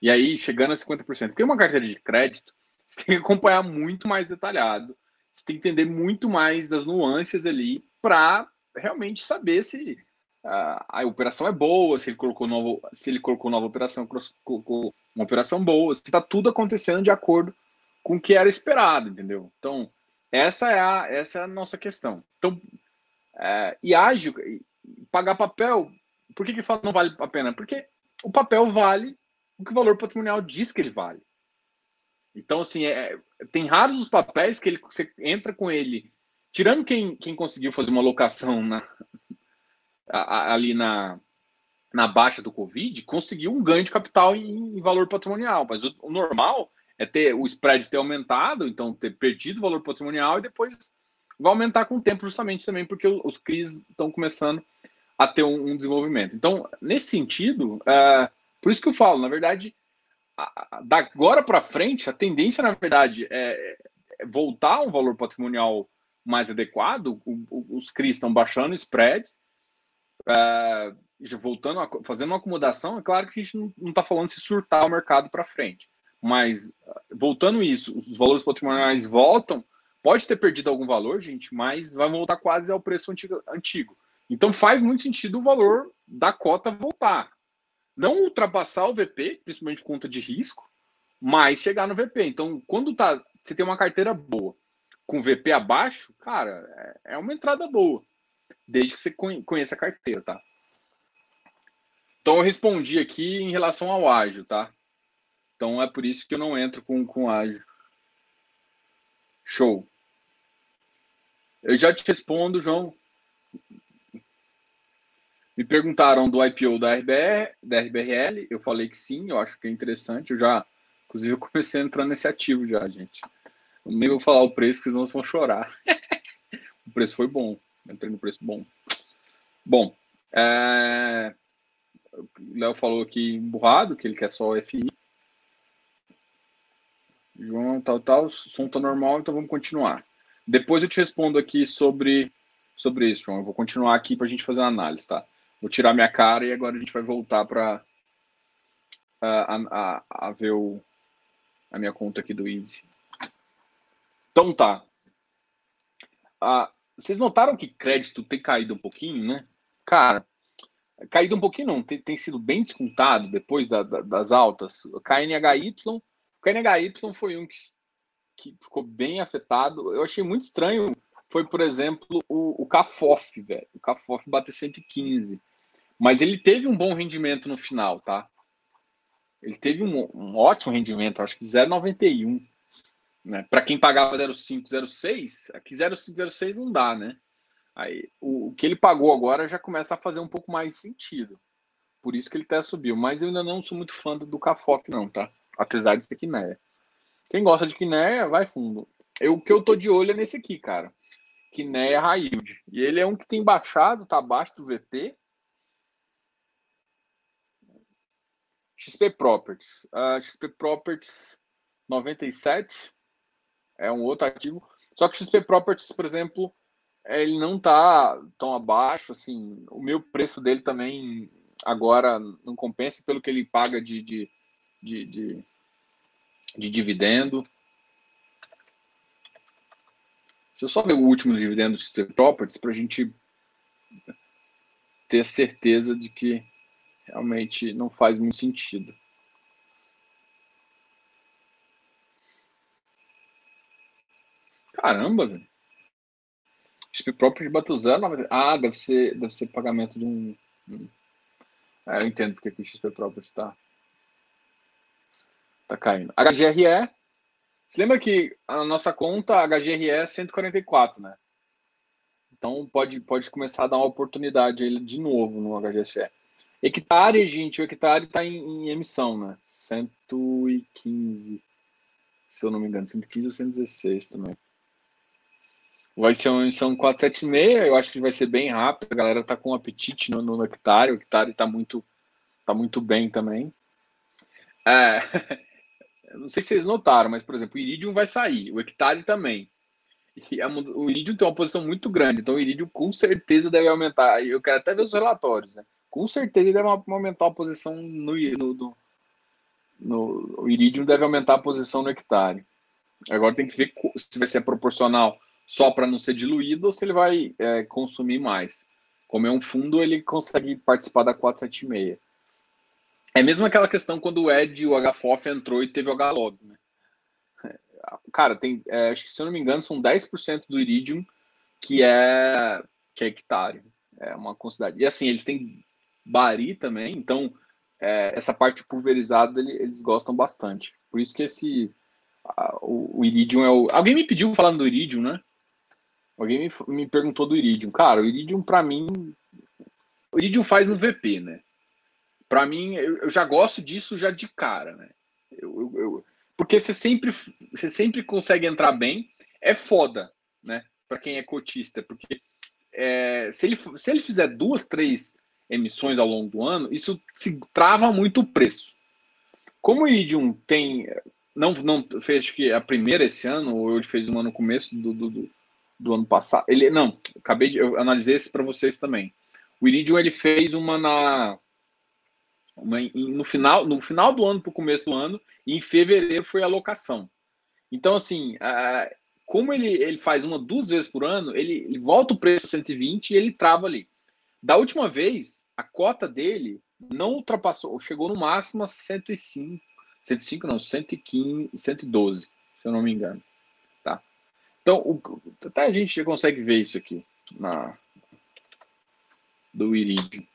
E aí, chegando a 50%. Porque uma carteira de crédito, você tem que acompanhar muito mais detalhado. Você tem que entender muito mais das nuances ali para realmente saber se a, a operação é boa, se ele colocou novo, se ele colocou nova operação, colocou uma operação boa, se está tudo acontecendo de acordo com o que era esperado, entendeu? Então, essa é a, essa é a nossa questão. Então, é, e ágil, pagar papel, por que que fala não vale a pena? Porque o papel vale o que o valor patrimonial diz que ele vale. Então, assim, é, tem raros os papéis que ele, você entra com ele, tirando quem, quem conseguiu fazer uma locação na, a, ali na, na baixa do Covid, conseguiu um ganho de capital em, em valor patrimonial. Mas o, o, normal é ter o spread ter aumentado, então ter perdido valor patrimonial e depois vai aumentar com o tempo, justamente também porque os CRIs estão começando a ter um, um desenvolvimento. Então, nesse sentido, uh, por isso que eu falo, na verdade, da agora para frente, a tendência, na verdade, é, é voltar a um valor patrimonial mais adequado. O, o, os CRIs estão baixando o spread, uh, voltando, a, fazendo uma acomodação, é claro que a gente não está falando se surtar o mercado para frente. Mas, voltando isso, os valores patrimoniais voltam, pode ter perdido algum valor, gente, mas vai voltar quase ao preço antigo. antigo. Então faz muito sentido o valor da cota voltar. Não ultrapassar o VP, principalmente por conta de risco, mas chegar no VP. Então, quando tá, você tem uma carteira boa com VP abaixo, cara, é, é uma entrada boa desde que você conheça a carteira, tá? Então eu respondi aqui em relação ao ágil, tá? Então é por isso que eu não entro com, com ágil. Show. Eu já te respondo, João. Me perguntaram do IPO da, RBR, da RBRL, eu falei que sim, eu acho que é interessante. Eu já, inclusive, eu comecei a entrar nesse ativo já, gente. Eu nem vou falar o preço, que vocês vão chorar. o preço foi bom. Entrei no preço bom. Bom, é... o Léo falou aqui emburrado, que ele quer só FI. João, tal, tal, o som tá normal, então vamos continuar. Depois eu te respondo aqui sobre, sobre isso, João. Eu vou continuar aqui para a gente fazer uma análise, tá? Vou tirar minha cara e agora a gente vai voltar para a, a, a, ver o, a minha conta aqui do Easy. Então tá. Ah, vocês notaram que crédito tem caído um pouquinho, né? Cara, caído um pouquinho não, tem, tem sido bem descontado depois da, da, das altas. O KNHY, o KNHY foi um que, que ficou bem afetado. Eu achei muito estranho, foi, por exemplo, o, o CAFOF, velho. O CAFOF bateu 115. Mas ele teve um bom rendimento no final, tá? Ele teve um, um ótimo rendimento, acho que 0,91. Né? Para quem pagava 0506, aqui 0506 não dá, né? Aí, o, o, que ele pagou agora já começa a fazer um pouco mais sentido. Por isso que ele até subiu. Mas eu ainda não sou muito fã do Cafof, não, tá? Apesar de ser Quinéia. Quem gosta de Quinéia, vai fundo. Eu, o que eu tô de olho é nesse aqui, cara. High Yield. E ele é um que tem baixado, está abaixo do VP. XP Properties. Uh, ah, XP Properties 97 é um outro ativo. Só que XP Properties, por exemplo, ele não está tão abaixo. Assim, o meu preço dele também agora não compensa pelo que ele paga de, de, de, de, de dividendo. Deixa eu só ver o último dividendo do XP Properties para a gente ter certeza de que realmente não faz muito sentido. Caramba, velho. Property bateu zero. Ah, deve ser, deve ser pagamento de um. É, eu entendo porque que o XP Property está tá caindo. HGRE. Você lembra que a nossa conta HGRE é 144, né? Então pode, pode começar a dar uma oportunidade aí de novo no HGSE. Hectare, gente, o hectare está em, em, emissão, né? 115, se eu não me engano, 115 ou 116 também. Vai ser uma emissão 476, eu acho que vai ser bem rápido. A galera tá com apetite no, no hectare, o hectare tá muito, tá muito bem também. É, não sei se vocês notaram, mas, por exemplo, o Iridium vai sair, o hectare também. E a, o Iridium tem uma posição muito grande, então o Iridium com certeza deve aumentar. Eu quero até ver os relatórios, né? com certeza deve aumentar a posição no, no, no, no, o Iridium deve aumentar a posição no hectare. Agora tem que ver se vai ser proporcional só para não ser diluído ou se ele vai é, consumir mais. Como é um fundo, ele consegue participar da 476. É mesmo aquela questão quando o Ed e o HFOF entrou e teve o HLOG. Né? Cara, tem, é, acho que se eu não me engano, são 10% do Iridium que é, que é hectare. É uma quantidade. E assim, eles têm Bari também, então é, essa parte pulverizada ele, eles gostam bastante. Por isso que esse a, o, o, Iridium é o. Alguém me pediu falando do Iridium, né? Alguém me, me perguntou do Iridium. Cara, o Iridium para mim. O Iridium faz no VP, né? Para mim, eu, eu, já gosto disso já de cara, né? Eu, eu, porque você sempre, você sempre consegue entrar bem. É foda, né? Para quem é cotista, porque é, se, ele, se ele fizer duas, três emissões ao longo do ano, isso se trava muito o preço. Como o Iridium tem. Não, não fez que a primeira esse ano, ou ele fez uma no começo do, do, do ano passado. Ele não, acabei de. Eu analisei esse para vocês também. O Iridium ele fez uma na. Uma, no, final, no final do ano para o começo do ano, e em fevereiro foi a locação. Então, assim, como ele, ele faz uma duas vezes por ano, ele, ele volta o preço a 120 e ele trava ali. Da última vez, a cota dele não ultrapassou, chegou no máximo a 105, 105 não, 115, 112, se eu não me engano? Então, o, até a gente consegue ver isso aqui na do Iridium.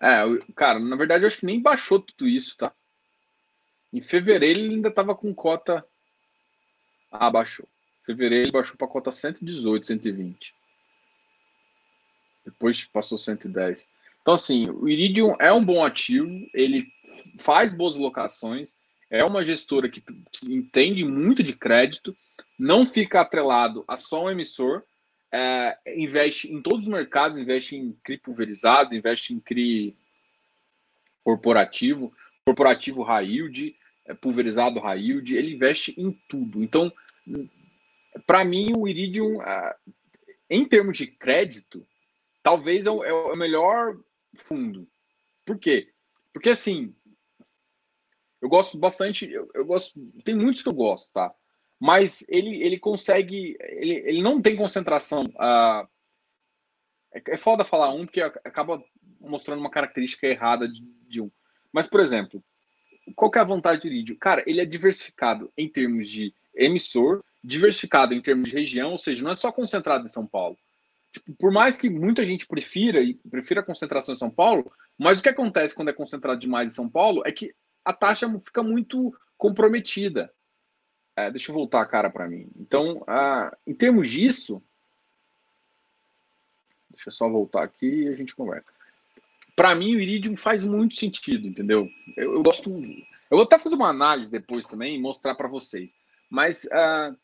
É, cara, na verdade eu acho que nem baixou tudo isso, tá? Em fevereiro ele ainda tava com cota. Ah, baixou. Fevereiro ele baixou para cota 118, 120. Depois passou 110. Então, assim, o Iridium é um bom ativo, ele faz boas locações, é uma gestora que, que entende muito de crédito, não fica atrelado a só um emissor, é, investe em todos os mercados, investe em CRI pulverizado, investe em CRI corporativo, corporativo high yield, é, pulverizado high yield, ele investe em tudo. Então, para mim, o Iridium, em termos de crédito, talvez é o, é o melhor fundo. Por quê? Porque assim, eu gosto bastante, eu, eu, gosto, tem muitos que eu gosto, tá? mas ele, ele consegue, ele, ele não tem concentração. Uh, é, é foda falar um, porque acaba mostrando uma característica errada de, de um. Mas, por exemplo, qual que é a vantagem do Iridium? Cara, ele é diversificado em termos de emissor, diversificado em termos de região, ou seja, não é só concentrado em São Paulo. Tipo, por mais que muita gente prefira e prefira a concentração em São Paulo, mas o que acontece quando é concentrado demais em São Paulo é que a taxa fica muito comprometida. É, deixa eu voltar a cara para mim. Então, ah, em termos disso, Deixa eu só voltar aqui e a gente conversa. Para mim, o Iridium faz muito sentido, entendeu? Eu, eu, gosto. Eu vou até fazer uma análise depois também e mostrar para vocês. Mas uh,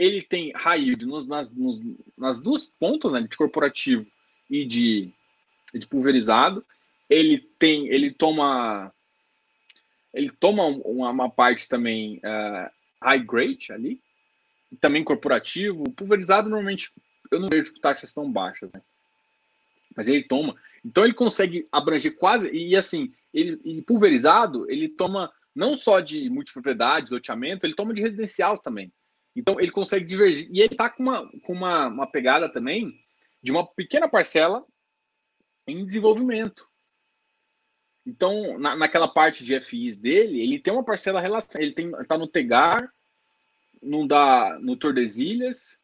ele tem high yield nos, nas, nos, nas duas pontas, né, de corporativo e de, de pulverizado. Ele tem, ele toma, ele toma uma, uma parte também uh, high grade ali, também corporativo. Pulverizado normalmente eu não vejo taxas tão baixas, né? Mas ele toma. Então ele consegue abranger quase e assim, ele, ele pulverizado, ele toma não só de multipropriedade, loteamento, ele toma de residencial também. Então ele consegue divergir. E ele está com, uma, com uma, uma pegada também de uma pequena parcela em desenvolvimento. Então, na, naquela parte de FIs dele, ele tem uma parcela relação. Ele tem, tá no Tegar, não dá no Tordesilhas.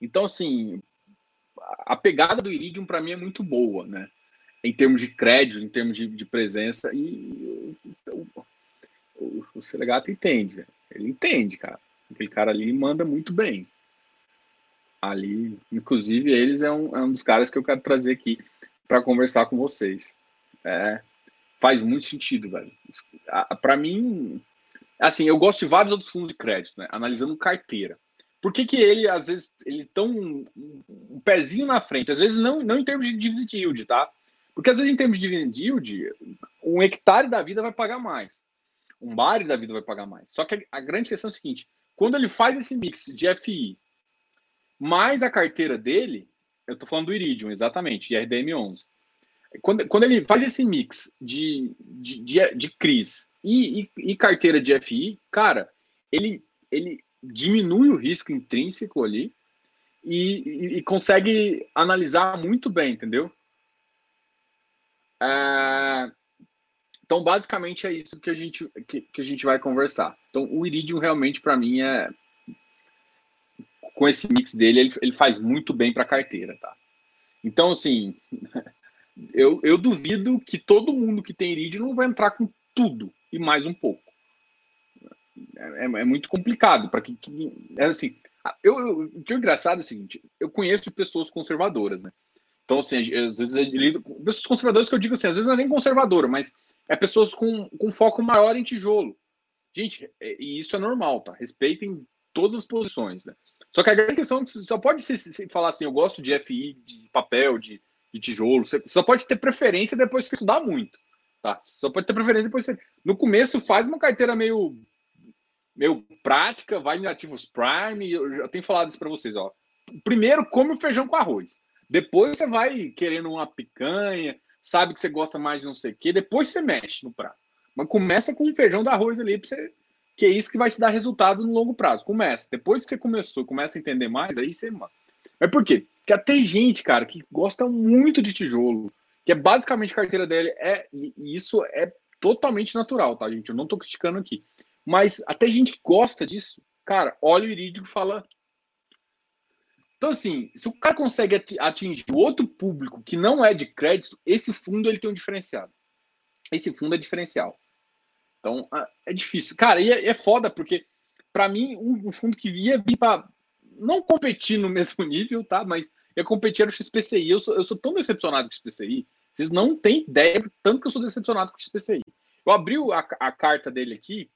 Então, assim, a pegada do Iridium para mim é muito boa, né? Em termos de crédito, em termos de, de presença. E o, o, o Selegato entende. Ele entende, cara. Aquele cara ali manda muito bem. Ali, inclusive, eles é um, é um dos caras que eu quero trazer aqui para conversar com vocês. É, faz muito sentido, velho. Para mim, assim, eu gosto de vários outros fundos de crédito, né? Analisando carteira. Por que, que ele, às vezes, ele tão um, um pezinho na frente? Às vezes, não, não em termos de dividend yield, tá? Porque, às vezes, em termos de dividend yield, um hectare da vida vai pagar mais. Um bar da vida vai pagar mais. Só que a grande questão é a seguinte: quando ele faz esse mix de FI mais a carteira dele, eu estou falando do Iridium, exatamente, de RDM11. Quando, quando ele faz esse mix de, de, de, de CRIs e, e, e, carteira de FI, cara, ele, ele diminui o risco intrínseco ali e, e, e consegue analisar muito bem, entendeu? É... Então, basicamente, é isso que a gente, que, que, a gente vai conversar. Então, o Iridium realmente, para mim, é. Com esse mix dele, ele, ele faz muito bem para a carteira, tá? Então, assim, eu, eu duvido que todo mundo que tem Iridium não vai entrar com tudo e mais um pouco. É, é muito complicado para que, que, é assim. Eu, eu, o que é engraçado é o seguinte: eu conheço pessoas conservadoras, né? Então, assim, às vezes eu lido pessoas conservadoras que eu digo assim, às vezes não é nem conservadora, mas é pessoas com, com foco maior em tijolo. Gente, é, e isso é normal, tá? Respeitem todas as posições, né? Só que a grande questão é que só pode se, se falar assim, eu gosto de FI, de papel, de, de tijolo. Você só pode ter preferência depois que estudar muito, tá? Só pode ter preferência depois que. No começo, faz uma carteira meio meio prática, vai em ativos Prime. Eu já tenho falado isso para vocês, ó. Primeiro, come o feijão com arroz. Depois você vai querendo uma picanha, sabe que você gosta mais de não sei o quê. Depois você mexe no prato. Mas começa com o feijão do arroz ali, pra você, que é isso que vai te dar resultado no longo prazo. Começa. Depois que você começou, começa a entender mais, aí você. Mas por quê? Porque até gente, cara, que gosta muito de tijolo, que é basicamente a carteira dele, é, e isso é totalmente natural, tá, gente? Eu não tô criticando aqui. Mas até gente que gosta disso, cara, olha o Irídico e fala. Então, assim, se o cara consegue atingir outro público que não é de crédito, esse fundo ele tem um diferenciado. Esse fundo é diferencial. Então, é difícil. Cara, e é, é foda, porque, para mim, um, fundo que ia vir para não competir no mesmo nível, tá? Mas ia competir era o XPCI. Eu sou, eu sou tão decepcionado com o XPCI. Vocês não têm ideia do tanto que eu sou decepcionado com o XPCI. Eu abri a, a carta dele aqui,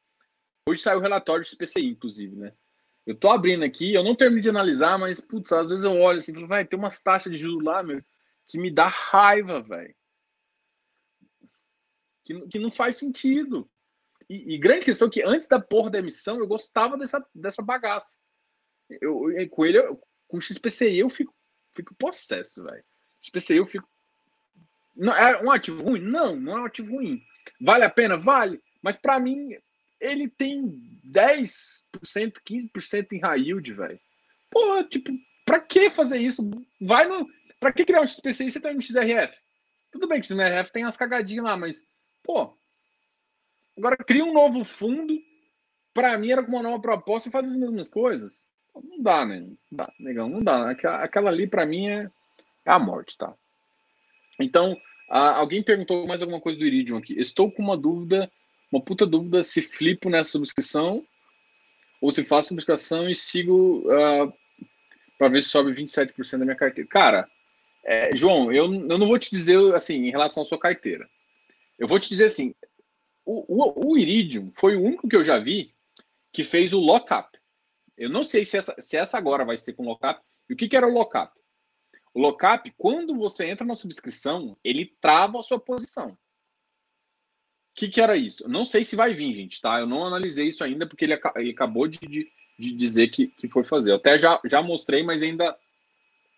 Hoje saiu o relatório do CPCI, inclusive, né? Eu tô abrindo aqui, eu não termino de analisar, mas, putz, às vezes eu olho assim, vai, tem umas taxas de juros lá, meu, que me dá raiva, velho. Que, que não faz sentido. E, e, grande questão é que antes da porra da emissão, eu gostava dessa, dessa bagaça. Eu, eu, com ele, eu, com o XPCI, eu fico, fico possesso, velho. XPCI eu fico. Não, é um ativo ruim? Não, não é um ativo ruim. Vale a pena? Vale. Mas para mim, ele tem 10%, 15% em high yield, velho. Pô, tipo, pra que fazer isso? Vai no. Pra que criar um XPCI e você tem um XRF? Tudo bem que o XRF tem as cagadinhas lá, mas, pô. Agora cria um novo fundo. Pra mim era com uma nova proposta e faz as mesmas coisas. Não dá, né? Não dá, negão, não dá. Aquela, aquela ali, pra mim, é, é a morte, tá? Então, alguém perguntou mais alguma coisa do Iridium aqui. Estou com uma dúvida uma puta dúvida se flipo nessa subscrição ou se faço subscrição e sigo uh, ah, para ver se sobe 27% da minha carteira. Cara, É, João, eu, eu não vou te dizer assim em relação à sua carteira. Eu vou te dizer assim: o, o, o Iridium foi o único que eu já vi que fez o lockup. Eu não sei se essa, se essa agora vai ser com lockup. E o que, que era o lockup? O lockup, quando você entra na subscrição, ele trava a sua posição. Que, que era isso? Não sei se vai vir, gente, tá? Eu não analisei isso ainda, porque ele, ele acabou de, de, de, dizer que, que foi fazer. Eu até já, já mostrei, mas ainda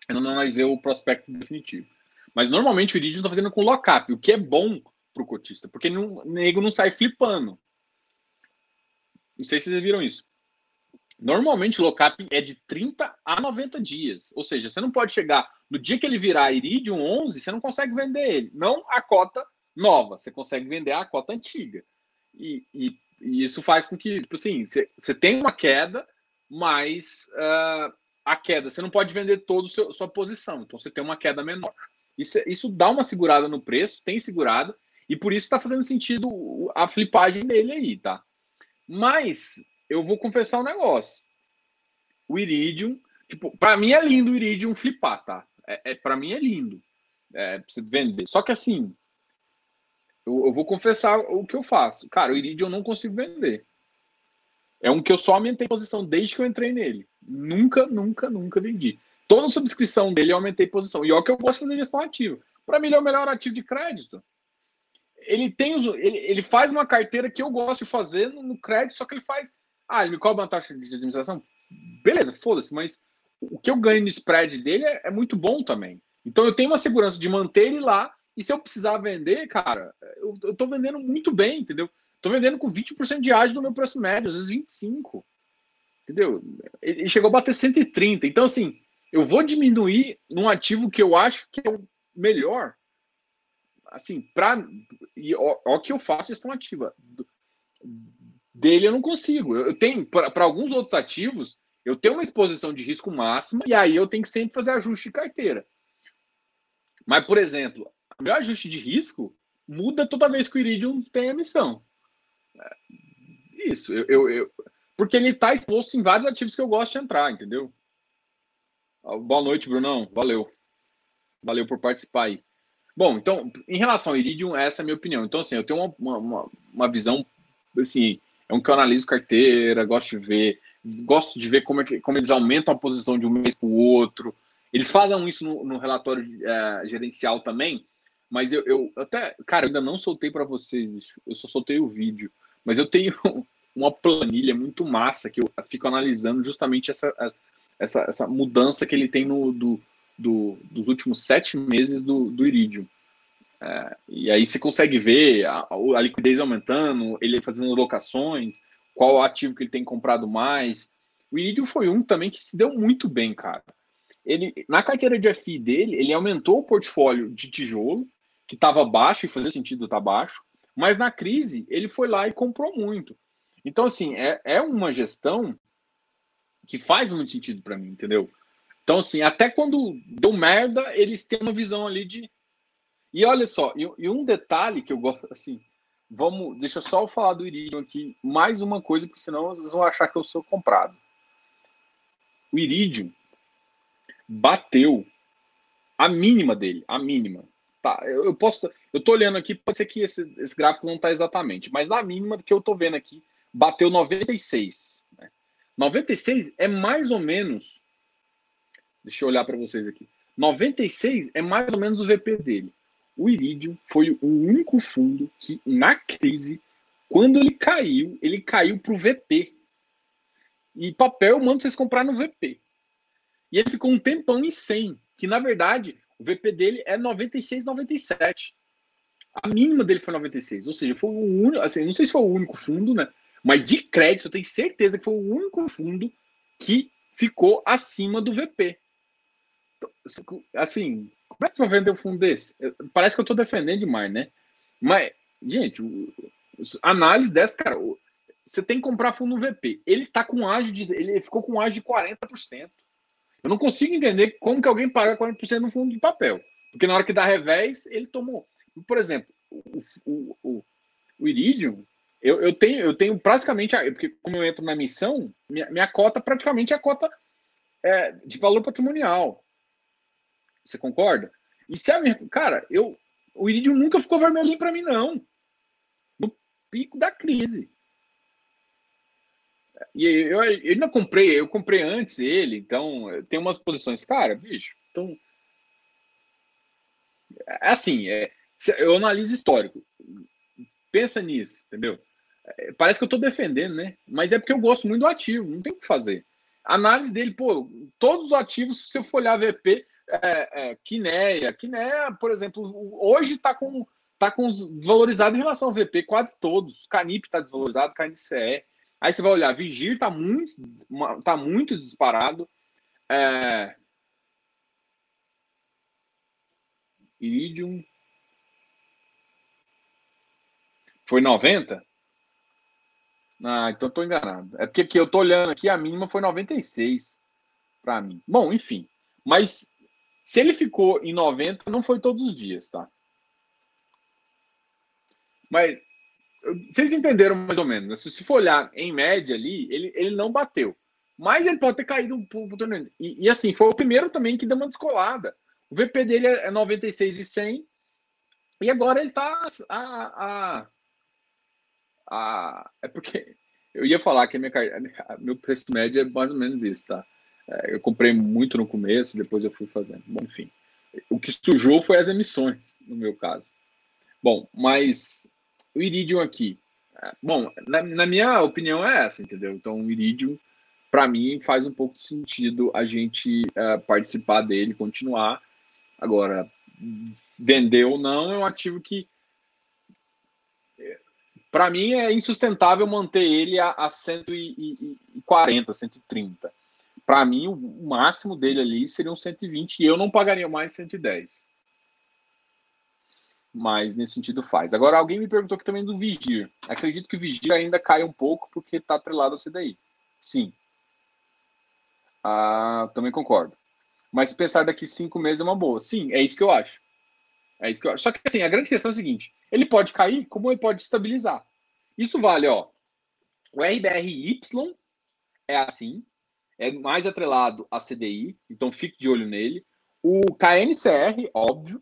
eu não analisei o prospecto definitivo. Mas normalmente o Iridium está fazendo com lockup, o que é bom para o cotista, porque o nego não sai flipando. Não sei se vocês viram isso. Normalmente o lockup é de 30 a 90 dias. Ou seja, você não pode chegar no dia que ele virar Iridium 11, você não consegue vender ele. Não a cota nova, você consegue vender a cota antiga. E, e, e isso faz com que, tipo assim, você, você tem uma queda, mas uh, a queda, você não pode vender toda a sua posição. Então você tem uma queda menor. Isso, isso dá uma segurada no preço, tem segurado, e por isso está fazendo sentido a flipagem dele aí, tá? Mas eu vou confessar um negócio. O Iridium, tipo, para mim é lindo o Iridium flipar, tá? É, é para mim é lindo. É, você vender. Só que assim, eu, eu, vou confessar o que eu faço. Cara, o Iridium eu não consigo vender. É um que eu só aumentei posição desde que eu entrei nele. Nunca, nunca, nunca vendi. Toda subscrição dele eu aumentei posição. E olha que eu gosto de fazer gestão ativa. Para mim, ele é o melhor ativo de crédito ele tem os, ele, ele faz uma carteira que eu gosto de fazer no, no crédito, só que ele faz. Ah, ele me cobra uma taxa de administração? Beleza, foda-se, mas o que eu ganho no spread dele é, é, muito bom também. Então eu tenho uma segurança de manter ele lá, e se eu precisar vender, cara, eu, eu tô vendendo muito bem, entendeu? Tô vendendo com 20% de ágio no meu preço médio, às vezes 25%. Entendeu? Ele chegou a bater 130. Então, assim, eu vou diminuir num ativo que eu acho que é o melhor assim, para e ó, que eu faço gestão ativa. Dele eu não consigo. Eu tenho para alguns outros ativos, eu tenho uma exposição de risco máxima e aí eu tenho que sempre fazer ajuste de carteira. Mas, por exemplo, meu ajuste de risco muda toda vez que o Iridium tem emissão. É, isso, eu, eu, eu porque ele está exposto em vários ativos que eu gosto de entrar, entendeu? Boa noite, Brunão. Valeu. Valeu por participar aí. Bom, então, em relação ao Iridium, essa é a minha opinião. Então, assim, eu tenho uma, uma, uma visão, assim, é um que eu analiso carteira, gosto de ver, gosto de ver como, é que, como eles aumentam a posição de um mês para o outro. Eles fazem isso no, no relatório é, gerencial também, mas eu, eu até, cara, eu ainda não soltei para vocês, eu só soltei o vídeo, mas eu tenho uma planilha muito massa que eu fico analisando justamente essa, essa, essa mudança que ele tem no, do, do, dos últimos sete meses do, do Iridium. É, e aí você consegue ver a, a, liquidez aumentando, ele fazendo locações, qual ativo que ele tem comprado mais. O Iridium foi um também que se deu muito bem, cara. Ele, na carteira de FI dele, ele aumentou o portfólio de tijolo, que estava baixo e fazia sentido estar tá baixo, mas na crise ele foi lá e comprou muito. Então, assim, é, é uma gestão que faz muito sentido para mim, entendeu? Então, assim, até quando deu merda, eles têm uma visão ali de. E olha só, e, e um detalhe que eu gosto, assim, vamos. Deixa eu só falar do Iridium aqui, mais uma coisa, porque senão vocês vão achar que eu sou comprado. O Iridium bateu a mínima dele, a mínima. Tá, eu, eu posso. Eu tô olhando aqui, pode ser que esse, esse gráfico não tá exatamente, mas na mínima que eu tô vendo aqui, bateu 96. Né? 96 é mais ou menos Deixa eu olhar para vocês aqui. 96 é mais ou menos o VP dele. O Iridium foi o único fundo que, na crise, quando ele caiu, ele caiu para o VP. E papel eu mando vocês comprar no VP. E ele ficou um tempão em 100, que na verdade o VP dele é 96, 97. A mínima dele foi 96, ou seja, foi o único, assim, não sei se foi o único fundo, né? Mas de crédito eu tenho certeza que foi o único fundo que ficou acima do VP assim, como é que vai vender um fundo desse? Parece que eu estou defendendo demais, né? Mas, gente, análise dessa, cara, você tem que comprar fundo VP. Ele tá com ágio de. Ele ficou com ágio de 40%. Eu não consigo entender como que alguém paga 40% no fundo de papel. Porque na hora que dá revés, ele tomou. Por exemplo, o, o, o, o Iridium, eu, eu, tenho, eu tenho praticamente. Porque como eu entro na missão, minha, minha cota praticamente é a cota é, de valor patrimonial. Você concorda? E se a minha. Cara, eu, o Iridium nunca ficou vermelhinho para mim, não. No pico da crise. E eu, eu ainda comprei, eu comprei antes ele, então tem umas posições. Cara, bicho, então. É assim, é, eu analiso histórico. Pensa nisso, entendeu? É, parece que eu estou defendendo, né? Mas é porque eu gosto muito do ativo, não tem o que fazer. Análise dele, pô, todos os ativos, se eu for olhar VP, é, é, Kineia, por exemplo, hoje está com, tá com desvalorizado em relação ao VP, quase todos. Canip está desvalorizado, KNCE. Aí você vai olhar, Vigir está muito, tá muito disparado. É... Iridium. Foi 90? Ah, então estou enganado. É porque aqui eu estou olhando aqui, a mínima foi 96 para mim. Bom, enfim. Mas se ele ficou em 90, não foi todos os dias, tá? Mas vocês entenderam mais ou menos. Né? Se for olhar em média ali, ele, ele não bateu. Mas ele pode ter caído um pouco. E, e assim, foi o primeiro também que deu uma descolada. O VP dele é 96 e 100. E agora ele está a, a a, é porque eu ia falar que minha, meu preço médio é mais ou menos isso, tá? É, eu comprei muito no começo, depois eu fui fazendo. Bom, enfim. O que sujou foi as emissões, no meu caso. Bom, mas o Iridium aqui. É, bom, na, na, minha opinião é essa, entendeu? Então, o Iridium, para mim, faz um pouco de sentido a gente uh, participar dele, continuar. Agora, vender ou não é um ativo que para mim é insustentável manter ele a, a 140, 130. Para mim, o máximo dele ali seria um 120 e eu não pagaria mais 110. Mas nesse sentido faz. Agora, alguém me perguntou aqui também do Vigir. Acredito que o Vigir ainda cai um pouco porque está atrelado ao CDI. Sim. Ah, também concordo. Mas pensar daqui cinco meses é uma boa. Sim, é isso que eu acho. É isso que eu acho. Só que assim, a grande questão é o seguinte: ele pode cair, como ele pode estabilizar. Isso vale, ó. O RBRY é assim, é mais atrelado a CDI, então fique de olho nele. O KNCR, óbvio.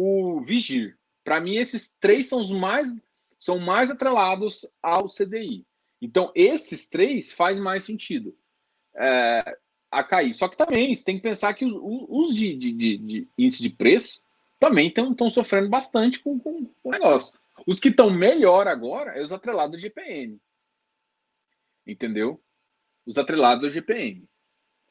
O Vigir. Para mim, esses três são os mais são mais atrelados ao CDI. Então, esses três faz mais sentido é, a cair. Só que também você tem que pensar que os, de, de, de, de índice de preço também estão sofrendo bastante com, com, com, o negócio. Os que estão melhor agora é os atrelados ao GPM. Entendeu? Os atrelados ao GPM.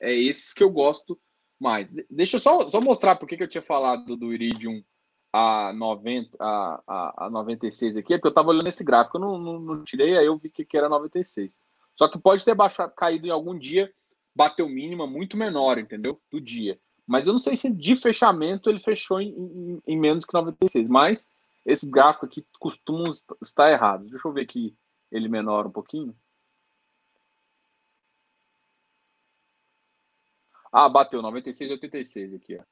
É esses que eu gosto mais. Deixa eu só, só mostrar por que eu tinha falado do Iridium a, 90, a, a, a 96 aqui, é porque eu estava olhando esse gráfico, eu não, não, não, tirei, aí eu vi que, que era 96. Só que pode ter baixado, caído em algum dia, bateu mínima muito menor, entendeu? Do dia. Mas eu não sei se de fechamento ele fechou em, em, em menos que 96. Mas esse gráfico aqui costuma estar errado. Deixa eu ver aqui ele menor um pouquinho. Ah, bateu 96,86 aqui, ó.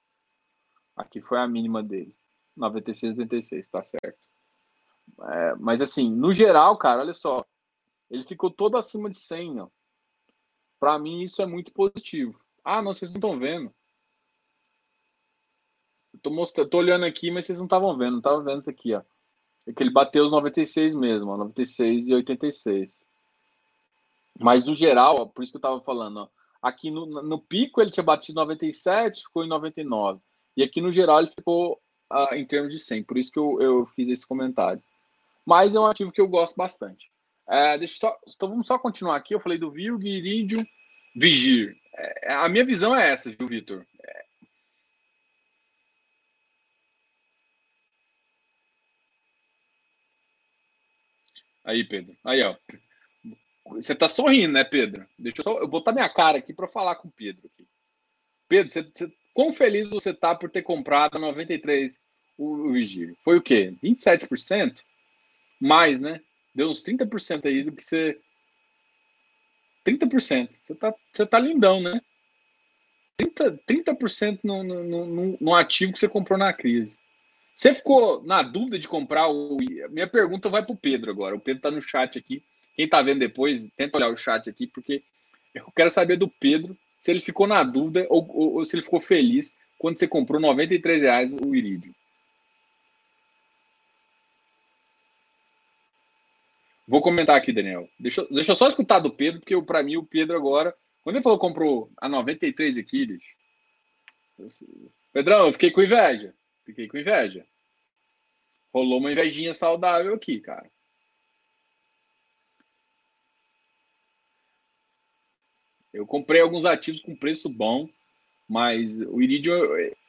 Aqui foi a mínima dele. 96,86, tá certo. É, mas assim, no geral, cara, olha só. Ele ficou todo acima de 100, ó. Para mim isso é muito positivo. Ah, não, vocês não estão vendo. Tô, mostrando, tô olhando aqui, mas vocês não estavam vendo, não estavam vendo isso aqui, ó. É que ele bateu os 96 mesmo, ó, 96 e 86. Mas no geral, ó, por isso que eu tava falando, ó, aqui no, no pico ele tinha batido 97, ficou em 99. E aqui no geral ele ficou uh, em termos de 100, por isso que eu, eu fiz esse comentário. Mas é um ativo que eu gosto bastante. É, deixa só, então vamos só continuar aqui. Eu falei do Vilg, Iridium, Vigir. É, a minha visão é essa, viu, Vitor? É, Aí, Pedro. Aí, ó. Você tá sorrindo, né, Pedro? Deixa eu só eu botar minha cara aqui para falar com o Pedro aqui. Pedro, você, quão feliz você tá por ter comprado 93 o, o Vigílio? Foi o quê? 27%? Mais, né? Deu uns 30% aí do que você 30%. Você tá, você tá lindão, né? 30%, 30% no, no, no, no ativo que você comprou na crise. Você ficou na dúvida de comprar o. Minha pergunta vai para o Pedro agora. O Pedro está no chat aqui. Quem está vendo depois, tenta olhar o chat aqui, porque eu quero saber do Pedro se ele ficou na dúvida ou, ou, ou se ele ficou feliz quando você comprou 93 reais o Iridium. Vou comentar aqui, Daniel. Deixa, deixa eu só escutar do Pedro, porque para mim o Pedro agora, quando ele falou que comprou a 93 quilos, Pedrão, eu fiquei com inveja. Fiquei com inveja. Rolou uma invejinha saudável aqui, cara. Eu comprei alguns ativos com preço bom, mas o Iridium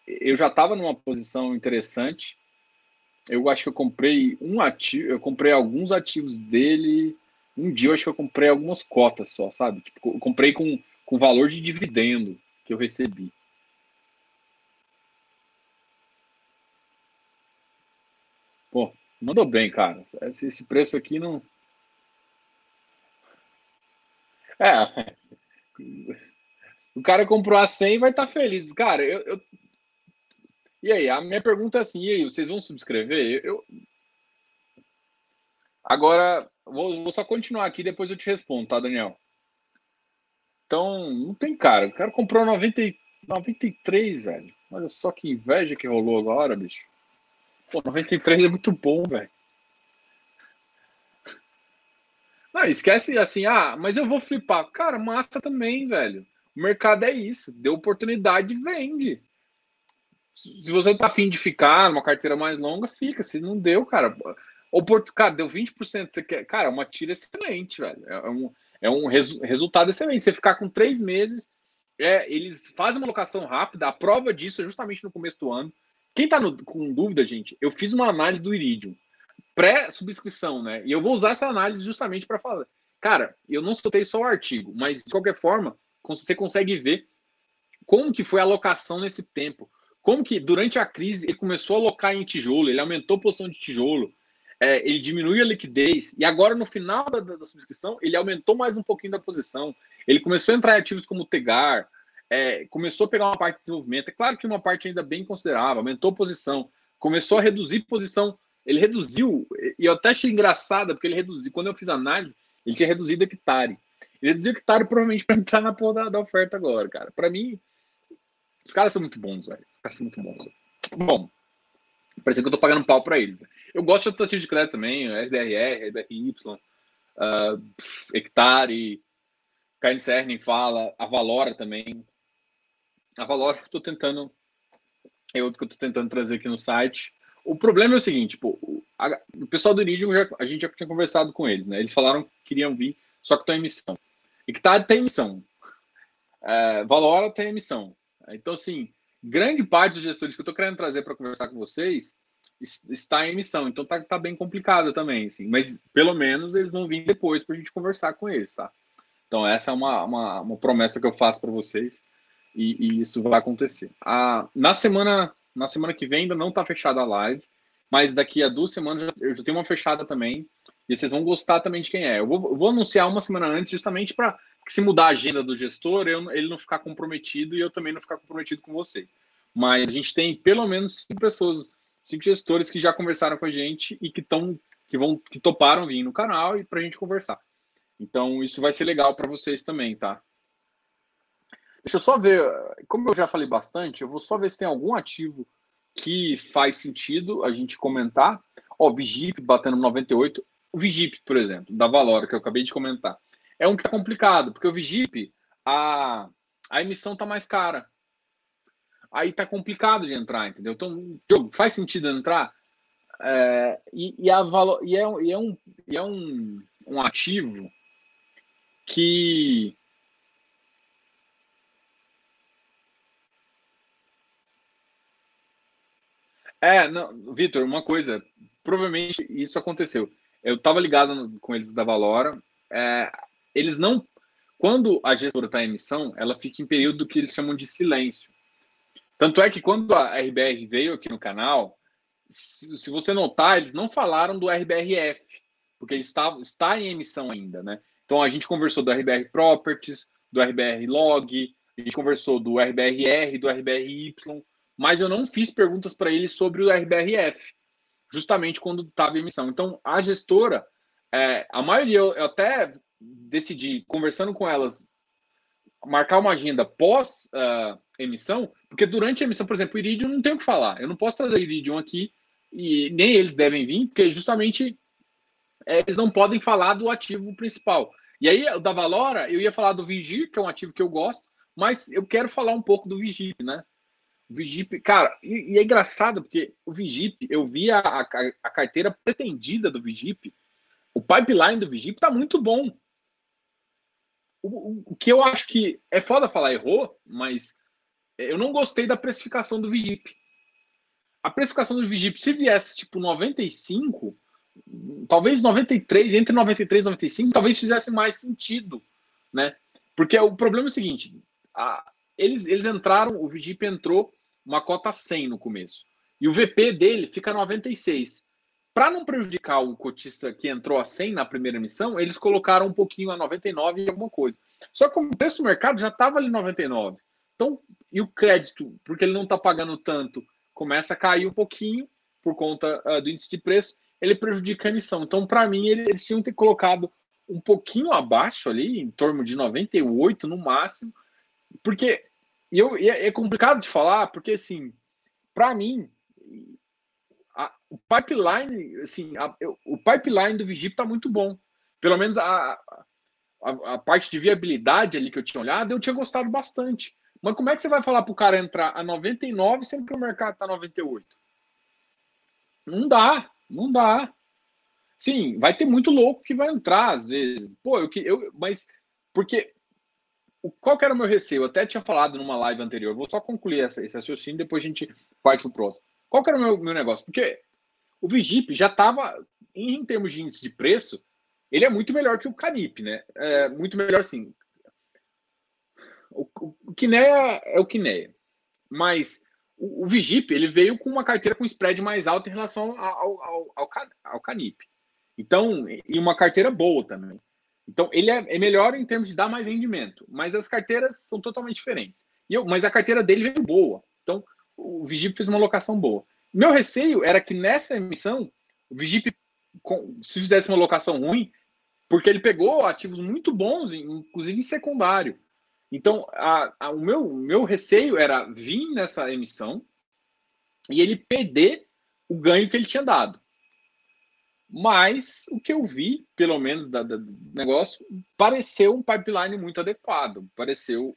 eu já estava numa posição interessante. Eu acho que eu comprei um ativo, eu comprei alguns ativos dele. Um dia eu acho que eu comprei algumas cotas só, sabe? Tipo, eu comprei com, com valor de dividendo que eu recebi. Pô, mandou bem, cara. Esse, esse preço aqui não. É. O cara comprou a 100 e vai estar tá feliz. Cara, eu, eu, E aí, a minha pergunta é assim: e aí, vocês vão subscrever? Eu. Agora, vou, vou só continuar aqui, depois eu te respondo, tá, Daniel? Então, não tem cara. O cara comprou 90, 93, velho. Olha só que inveja que rolou agora, bicho. Pô, 93 é muito bom, velho. Não, esquece assim, ah, mas eu vou flipar. Cara, massa também, velho. O mercado é isso. Deu oportunidade, vende. Se você tá afim de ficar numa carteira mais longa, fica. Se não deu, cara. Oport... Cara, deu 20%. Você quer... Cara, é uma tira excelente, velho. É um, é um res... resultado excelente. Você ficar com três meses, é, eles fazem uma locação rápida. A prova disso é justamente no começo do ano. Quem tá no, com dúvida, gente, eu fiz uma análise do Iridium, pré-subscrição, né? E eu vou usar essa análise justamente para falar. Cara, eu não soltei só o artigo, mas de qualquer forma, você consegue ver como que foi a alocação nesse tempo. Como que durante a crise ele começou a alocar em tijolo, ele aumentou a posição de tijolo, é, ele diminuiu a liquidez, e agora no final da, da, da, subscrição ele aumentou mais um pouquinho da posição. Ele começou a entrar em ativos como o Tegar, é, começou a pegar uma parte de desenvolvimento. É claro que uma parte ainda bem considerável, aumentou posição, começou a reduzir posição. Ele reduziu, e eu até achei engraçado, porque ele reduziu. Quando eu fiz análise, ele tinha reduzido hectare. Ele reduziu hectare provavelmente para entrar na porra da, da oferta agora, cara. Para mim, os caras são muito bons, velho. Os caras são muito bons. Bom, parece que eu tô pagando pau para eles. Eu gosto de ativos de crédito também, SDRR, SDRY, uh, hectare, Carne Cerning fala, a Valora também. A Valora tô tentando. É outro que eu tô tentando trazer aqui no site. O problema é o seguinte, tipo, a, o pessoal do Iridium, já, a gente já tinha conversado com eles, né? Eles falaram que queriam vir, só que estão em emissão. E que tá, tem emissão. É, Valora tem emissão. Então, assim, grande parte dos gestores que eu tô querendo trazer para conversar com vocês está em emissão. Então tá, tá bem complicado também, assim. Mas pelo menos eles vão vir depois para a gente conversar com eles, tá? Então, essa é uma, uma, uma promessa que eu faço para vocês e, e, isso vai acontecer. A, na, semana, na semana que vem ainda não está fechada a live, mas daqui a duas semanas eu já tenho uma fechada também e vocês vão gostar também de quem é. Eu vou, eu vou anunciar uma semana antes, justamente para se mudar a agenda do gestor, eu, ele não ficar comprometido e eu também não ficar comprometido com vocês. Mas a gente tem pelo menos cinco pessoas, cinco gestores que já conversaram com a gente e que estão que vão que toparam vir no canal e para a gente conversar. Então, isso vai ser legal para vocês também, tá? Deixa eu só ver, como eu já falei bastante, eu vou só ver se tem algum ativo que faz sentido a gente comentar. Ó, Vigip batendo 98. O Vigip, por exemplo, da Valora, que eu acabei de comentar. É um que é complicado, porque o Vigip, a, a emissão tá mais cara. Aí tá complicado de entrar, entendeu? Então, faz sentido entrar? É, e, e, a valor, e, é, e é, um, e é um, um ativo que É, não, Vitor, uma coisa, provavelmente isso aconteceu. Eu estava ligado com eles da Valora. É, eles não. Quando a gestora está em emissão, ela fica em período que eles chamam de silêncio. Tanto é que quando a RBR veio aqui no canal, se, se você notar, eles não falaram do RBRF, porque ele está, está em emissão ainda, né? Então a gente conversou do RBR Properties, do RBR Log, a gente conversou do RBRR, do RBRY, mas eu não fiz perguntas para ele sobre o RBRF, justamente quando estava em emissão. Então a gestora, é, a maioria, eu até decidi, conversando com elas marcar uma agenda pós uh, emissão, porque durante a emissão, por exemplo, o Iridium não tem o que falar. Eu não posso trazer Iridium aqui e nem eles devem vir, porque justamente é, eles não podem falar do ativo principal. E aí, da Valora, eu ia falar do Vigir, que é um ativo que eu gosto, mas eu quero falar um pouco do Vigip, né? Vigip, cara, e, e, é engraçado porque o Vigip, eu vi a, a, a carteira pretendida do Vigip, o pipeline do Vigip tá muito bom. O, o, o, que eu acho que é foda falar errou, mas eu não gostei da precificação do Vigip. A precificação do Vigip, se viesse tipo 95, talvez 93, entre 93 e 95, talvez fizesse mais sentido, né? Porque o problema é o seguinte, a, eles, eles entraram, o Vigip entrou uma cota 100 no começo. E o VP dele fica 96. Para não prejudicar o cotista que entrou a 100 na primeira emissão, eles colocaram um pouquinho a 99 e alguma coisa. Só que o preço do mercado já estava ali 99. Então, e o crédito, porque ele não está pagando tanto, começa a cair um pouquinho por conta uh, do índice de preço, ele prejudica a emissão. Então, para mim, eles tinham que ter colocado um pouquinho abaixo ali, em torno de 98 no máximo, porque eu, é, é complicado de falar, porque assim, para mim, a, o pipeline, assim, a, o pipeline do Vigip está muito bom. Pelo menos a, a, a, parte de viabilidade ali que eu tinha olhado, eu tinha gostado bastante. Mas como é que você vai falar para o cara entrar a 99 sendo que o mercado está 98? Não dá, não dá. Sim, vai ter muito louco que vai entrar às vezes. Pô, eu, eu mas porque qual que era o meu receio? Eu até tinha falado numa live anterior. Vou só concluir essa, esse raciocínio, depois a gente parte para o próximo. Qual que era o meu, meu negócio? Porque o Vigip já estava, em, termos de índice de preço, ele é muito melhor que o Canip, né? É muito melhor, sim. O, o, o Kinea é o Kinea. Mas o, o Vigip, ele veio com uma carteira com spread mais alto em relação ao, ao, ao, ao Canip. Então, e uma carteira boa também. Então, ele é, é, melhor em termos de dar mais rendimento, mas as carteiras são totalmente diferentes. E eu, mas a carteira dele veio boa. Então, o Vigip fez uma locação boa. Meu receio era que nessa emissão, o Vigip, se fizesse uma locação ruim, porque ele pegou ativos muito bons, inclusive em secundário. Então, a, a, o meu, meu receio era vir nessa emissão e ele perder o ganho que ele tinha dado. Mas o que eu vi, pelo menos da, da, do negócio, pareceu um pipeline muito adequado. Pareceu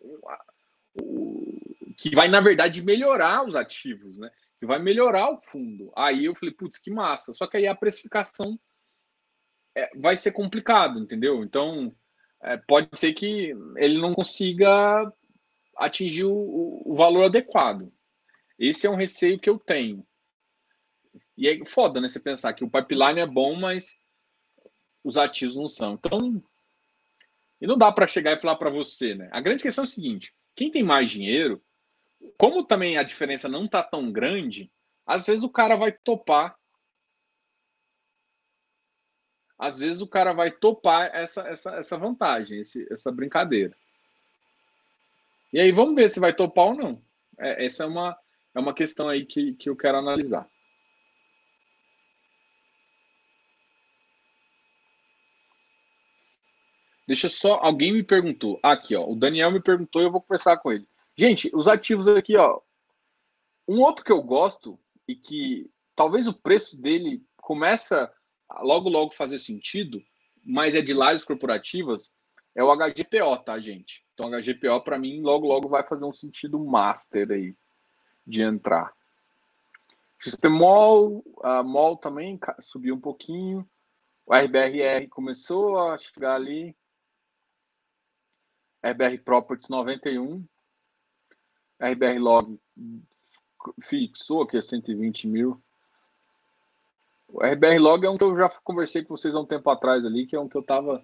um, que vai, na verdade, melhorar os ativos, né? Que vai melhorar o fundo. Aí eu falei, putz, que massa. Só que aí a precificação é, vai ser complicado, entendeu? Então, é, pode ser que ele não consiga atingir o, o valor adequado. Esse é um receio que eu tenho. E é foda, né? Você pensar que o pipeline é bom, mas os ativos não são. Então, e não dá para chegar e falar para você, né? A grande questão é o seguinte: quem tem mais dinheiro, como também a diferença não tá tão grande, às vezes o cara vai topar. Às vezes o cara vai topar essa, essa, essa vantagem, esse, essa brincadeira. E aí vamos ver se vai topar ou não. É, essa é uma, é uma questão aí que, que eu quero analisar. Deixa só. Alguém me perguntou. Aqui, ó. O Daniel me perguntou e eu vou conversar com ele. Gente, os ativos aqui, ó. Um outro que eu gosto e que talvez o preço dele começa logo, logo fazer sentido, mas é de lajes corporativas, é o HGPO, tá, gente? Então, HGPO, para mim, logo, logo vai fazer um sentido master aí de entrar. XP Mall, a Mall também subiu um pouquinho. O RBRR começou a chegar ali. RBR Properties 91, RBR Log fixou aqui a 120 mil. O RBR Log é um que eu já conversei com vocês há um tempo atrás ali, que é um que eu tava.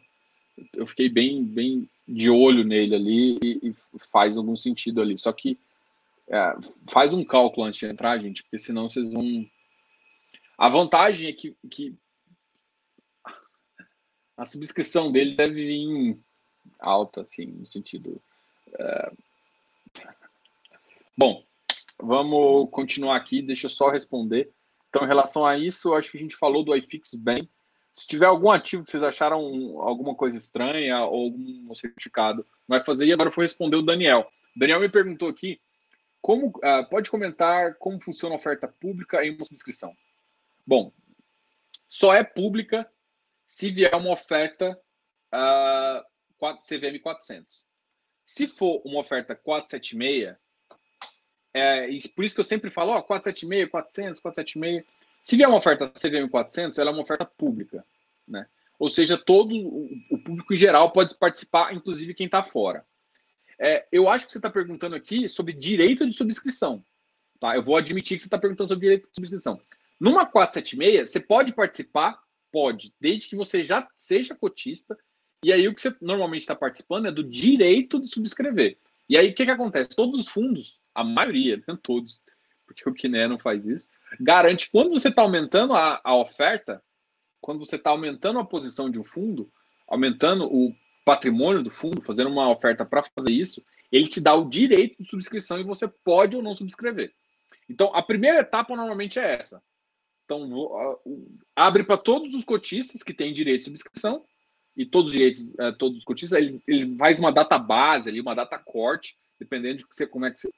Eu fiquei bem, bem de olho nele ali e, e faz algum sentido ali. Só que é, faz um cálculo antes de entrar, gente, porque senão vocês vão. A vantagem é que, que a subscrição dele deve vir alta, assim, no sentido. É... Bom, vamos continuar aqui, deixa eu só responder. Então, em relação a isso, acho que a gente falou do iFix bem. Se tiver algum ativo que vocês acharam alguma coisa estranha ou algum certificado, vai fazer. E agora vou responder o Daniel. O Daniel me perguntou aqui como uh, pode comentar como funciona a oferta pública em uma subscrição. Bom, só é pública se vier uma oferta uh, CVM 400. Se for uma oferta 476, é, por isso que eu sempre falo, ó, 476, 400, 476. Se vier uma oferta CVM 400, ela é uma oferta pública, né? Ou seja, todo o público em geral pode participar, inclusive quem está fora. É, eu acho que você está perguntando aqui sobre direito de subscrição. Tá? Eu vou admitir que você está perguntando sobre direito de subscrição. Numa 476, você pode participar? Pode, desde que você já seja cotista. E aí o que você normalmente está participando é do direito de subscrever. E aí o que, que acontece? Todos os fundos, a maioria, não todos, porque o Kiné não faz isso, garante quando você está aumentando a, a oferta, quando você está aumentando a posição de um fundo, aumentando o patrimônio do fundo, fazendo uma oferta para fazer isso, ele te dá o direito de subscrição e você pode ou não subscrever. Então, a primeira etapa normalmente é essa. Então, abre para todos os cotistas que têm direito de subscrição e todos os direitos, é, todos os cotistas, ele, ele faz uma data base ali, uma data corte, dependendo de você, como é que você,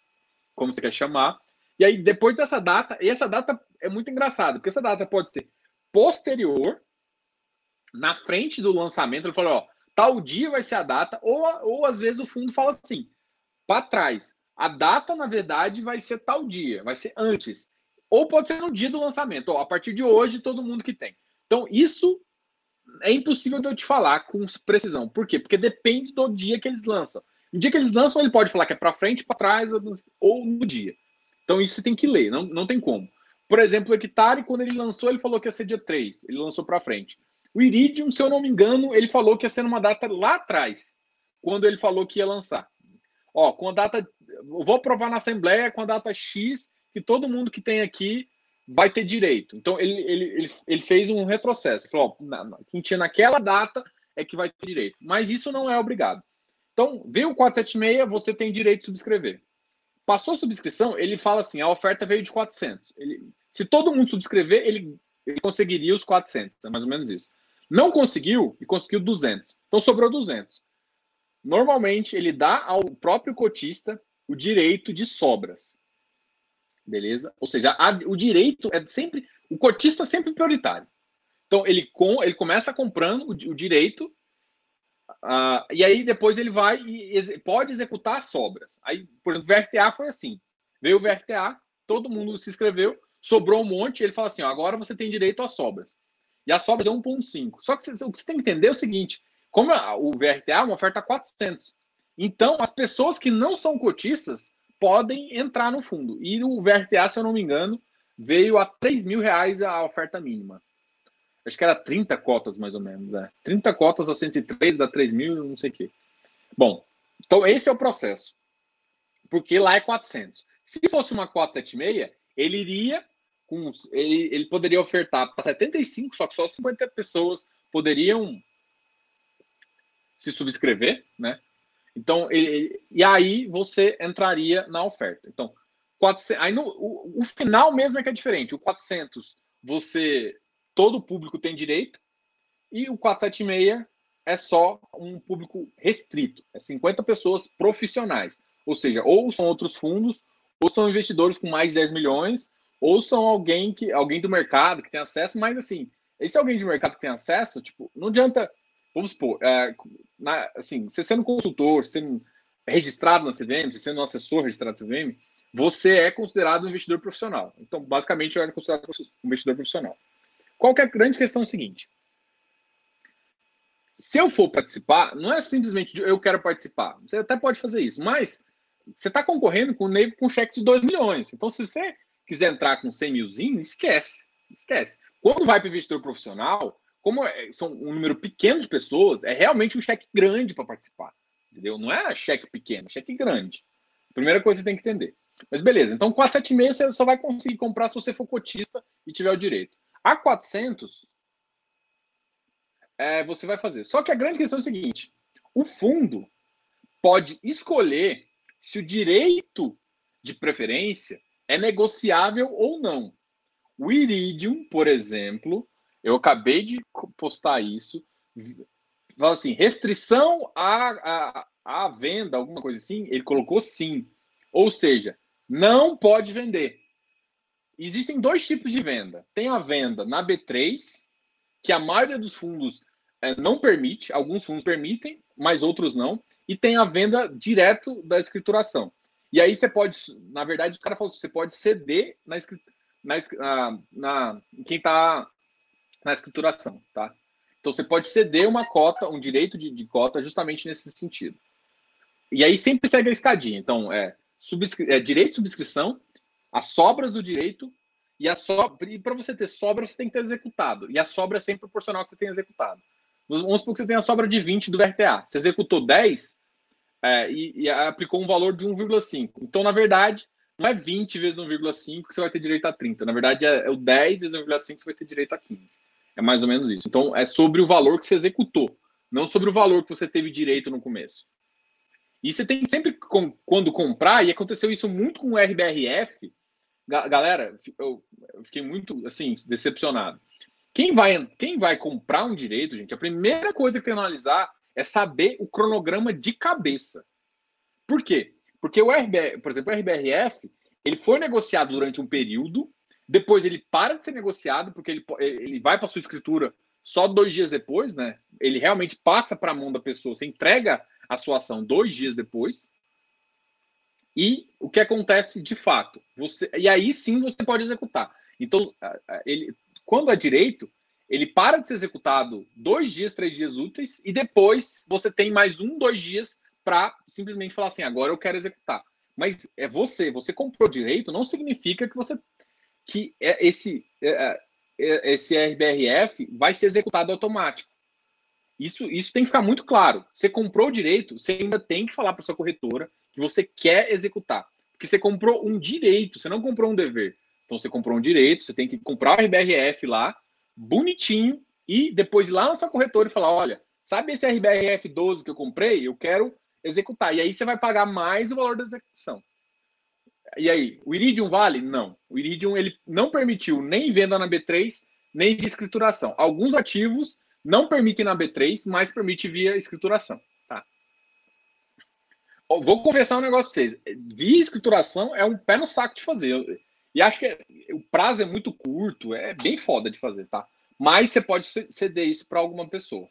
como você quer chamar. E aí, depois dessa data, e essa data é muito engraçada, porque essa data pode ser posterior, na frente do lançamento, ele falou, ó, tal dia vai ser a data, ou, ou às vezes o fundo fala assim, para trás, a data, na verdade, vai ser tal dia, vai ser antes. Ou pode ser no dia do lançamento, ó, a partir de hoje, todo mundo que tem. Então, isso é impossível de eu te falar com precisão. Por quê? Porque depende do dia que eles lançam. No dia que eles lançam, ele pode falar que é para frente, para trás ou no dia. Então isso você tem que ler, não, não tem como. Por exemplo, o Hectare, quando ele lançou, ele falou que ia ser dia 3, ele lançou para frente. O Iridium, se eu não me engano, ele falou que ia ser numa data lá atrás, quando ele falou que ia lançar. Ó, com a data, vou aprovar na Assembleia com a data X, que todo mundo que tem aqui vai ter direito. Então, ele, ele, ele, ele fez um retrocesso. Falou, ó, quem tinha naquela data é que vai ter direito. Mas isso não é obrigado. Então, veio o 476, você tem direito de subscrever. Passou a subscrição, ele fala assim, a oferta veio de 400. Ele, se todo mundo subscrever, ele, ele conseguiria os 400, é mais ou menos isso. Não conseguiu e conseguiu 200. Então, sobrou 200. Normalmente, ele dá ao próprio cotista o direito de sobras. Beleza? Ou seja, a, o direito é sempre. O cotista é sempre prioritário. Então, ele, com, ele começa comprando o, o direito, uh, e aí depois ele vai e ex, pode executar as sobras. Aí, por exemplo, o VRTA foi assim: veio o VRTA, todo mundo se inscreveu, sobrou um monte, ele fala assim: ó, agora você tem direito às sobras. E a sobra é 1,5. Só que você, o que você tem que entender é o seguinte: como o VRTA é uma oferta 400. Então, as pessoas que não são cotistas podem entrar no fundo. E o VRTA, se eu não me engano, veio a 3 mil reais a oferta mínima. Acho que era 30 cotas, mais ou menos. É. 30 cotas a 103, dá 3 mil, não sei o quê. Bom, então esse é o processo. Porque lá é 400. Se fosse uma 476, ele iria com. Ele, ele poderia ofertar para 75, só que só 50 pessoas poderiam se subscrever, né? Então, ele, e aí você entraria na oferta. Então, 400, aí no, o, o, final mesmo é que é diferente. O 400, você, todo público tem direito, e o 476 é só um público restrito. É 50 pessoas profissionais. Ou seja, ou são outros fundos, ou são investidores com mais de 10 milhões, ou são alguém que alguém do mercado que tem acesso, mas assim, esse alguém de mercado que tem acesso, tipo, não adianta vamos supor, é, na, assim, você sendo consultor, sendo registrado na CVM, sendo um assessor registrado na CVM, você é considerado um investidor profissional. Então, basicamente, eu era considerado um investidor profissional. Qual que é a grande questão é o seguinte? Se eu for participar, não é simplesmente eu quero participar. Você até pode fazer isso, mas você está concorrendo com o nego com cheque de 2 milhões. Então, se você quiser entrar com 100 milzinho, esquece. Esquece. Quando vai para investidor profissional, como é, são um número pequeno de pessoas, é realmente um cheque grande para participar. Entendeu? Não é cheque pequeno, é cheque grande. Primeira coisa que você tem que entender. Mas beleza, então 476 você só vai conseguir comprar se você for cotista e tiver o direito. A 400 é, você vai fazer. Só que a grande questão é o seguinte: o fundo pode escolher se o direito de preferência é negociável ou não. O Iridium, por exemplo, Eu acabei de postar isso. Fala assim, restrição à, à, à venda, alguma coisa assim. Ele colocou sim. Ou seja, não pode vender. Existem dois tipos de venda. Tem a venda na B3, que a maioria dos fundos é, não permite, alguns fundos permitem, mas outros não. E tem a venda direto da escrituração. E aí você pode, na verdade, o cara falou, você pode ceder na, na, na quem está na escrituração, tá? Então você pode ceder uma cota, um direito de, de, cota, justamente nesse sentido. E aí sempre segue a escadinha. Então é, é direito de subscrição, as sobras do direito e a sobra. E para você ter sobra, você tem que ter executado. E a sobra é sempre proporcional ao que você tem executado. Vamos supor que você tem a sobra de 20 do VRTA. Você executou 10 é, e, e, aplicou um valor de 1,5. Então, na verdade, não é 20 vezes 1,5 que você vai ter direito a 30. Na verdade, é, é o 10 vezes 1,5 que você vai ter direito a 15. É mais ou menos isso. Então, é sobre o valor que você executou, não sobre o valor que você teve direito no começo. E você tem sempre, quando comprar, e aconteceu isso muito com o RBRF, galera, eu fiquei muito, assim, decepcionado. Quem vai, quem vai comprar um direito, gente, a primeira coisa que tem que analisar é saber o cronograma de cabeça. Por quê? Porque o RBR, por exemplo, o RBRF, ele foi negociado durante um período, depois ele para de ser negociado, porque ele, ele vai para sua escritura só dois dias depois, né? Ele realmente passa para a mão da pessoa, você entrega a sua ação dois dias depois. E o que acontece de fato? Você, e aí sim você pode executar. Então, ele, quando é direito, ele para de ser executado dois dias, três dias úteis, e depois você tem mais um, dois dias para simplesmente falar assim: agora eu quero executar. Mas é você, você comprou direito, não significa que você que é esse, é, é, esse RBRF vai ser executado automático. Isso, isso tem que ficar muito claro. Você comprou direito, você ainda tem que falar para sua corretora que você quer executar. Porque você comprou um direito, você não comprou um dever. Então você comprou um direito, você tem que comprar o RBRF lá, bonitinho, e depois lá na sua corretora e falar: olha, sabe esse RBRF 12 que eu comprei? Eu quero executar. E aí você vai pagar mais o valor da execução. E aí, o Iridium vale? Não. O Iridium ele não permitiu nem venda na B3, nem de escrituração. Alguns ativos não permitem na B3, mas permite via escrituração. Tá? Vou confessar um negócio para vocês. Via escrituração é um pé no saco de fazer. E acho que é, o prazo é muito curto, é bem foda de fazer, tá? Mas você pode ceder isso para alguma pessoa.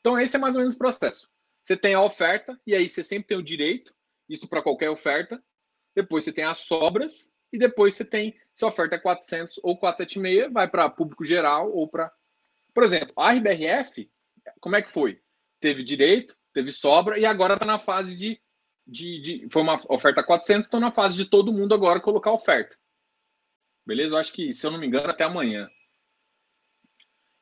Então, esse é mais ou menos o processo. Você tem a oferta, e aí você sempre tem o direito, isso para qualquer oferta. Depois você tem as sobras, e depois você tem, se a oferta é 400 ou 476, vai para público geral ou para. Por exemplo, a RBRF, como é que foi? Teve direito, teve sobra, e agora está na fase de, de, de. Foi uma oferta 400, estão na fase de todo mundo agora colocar oferta. Beleza? Eu acho que, se eu não me engano, até amanhã.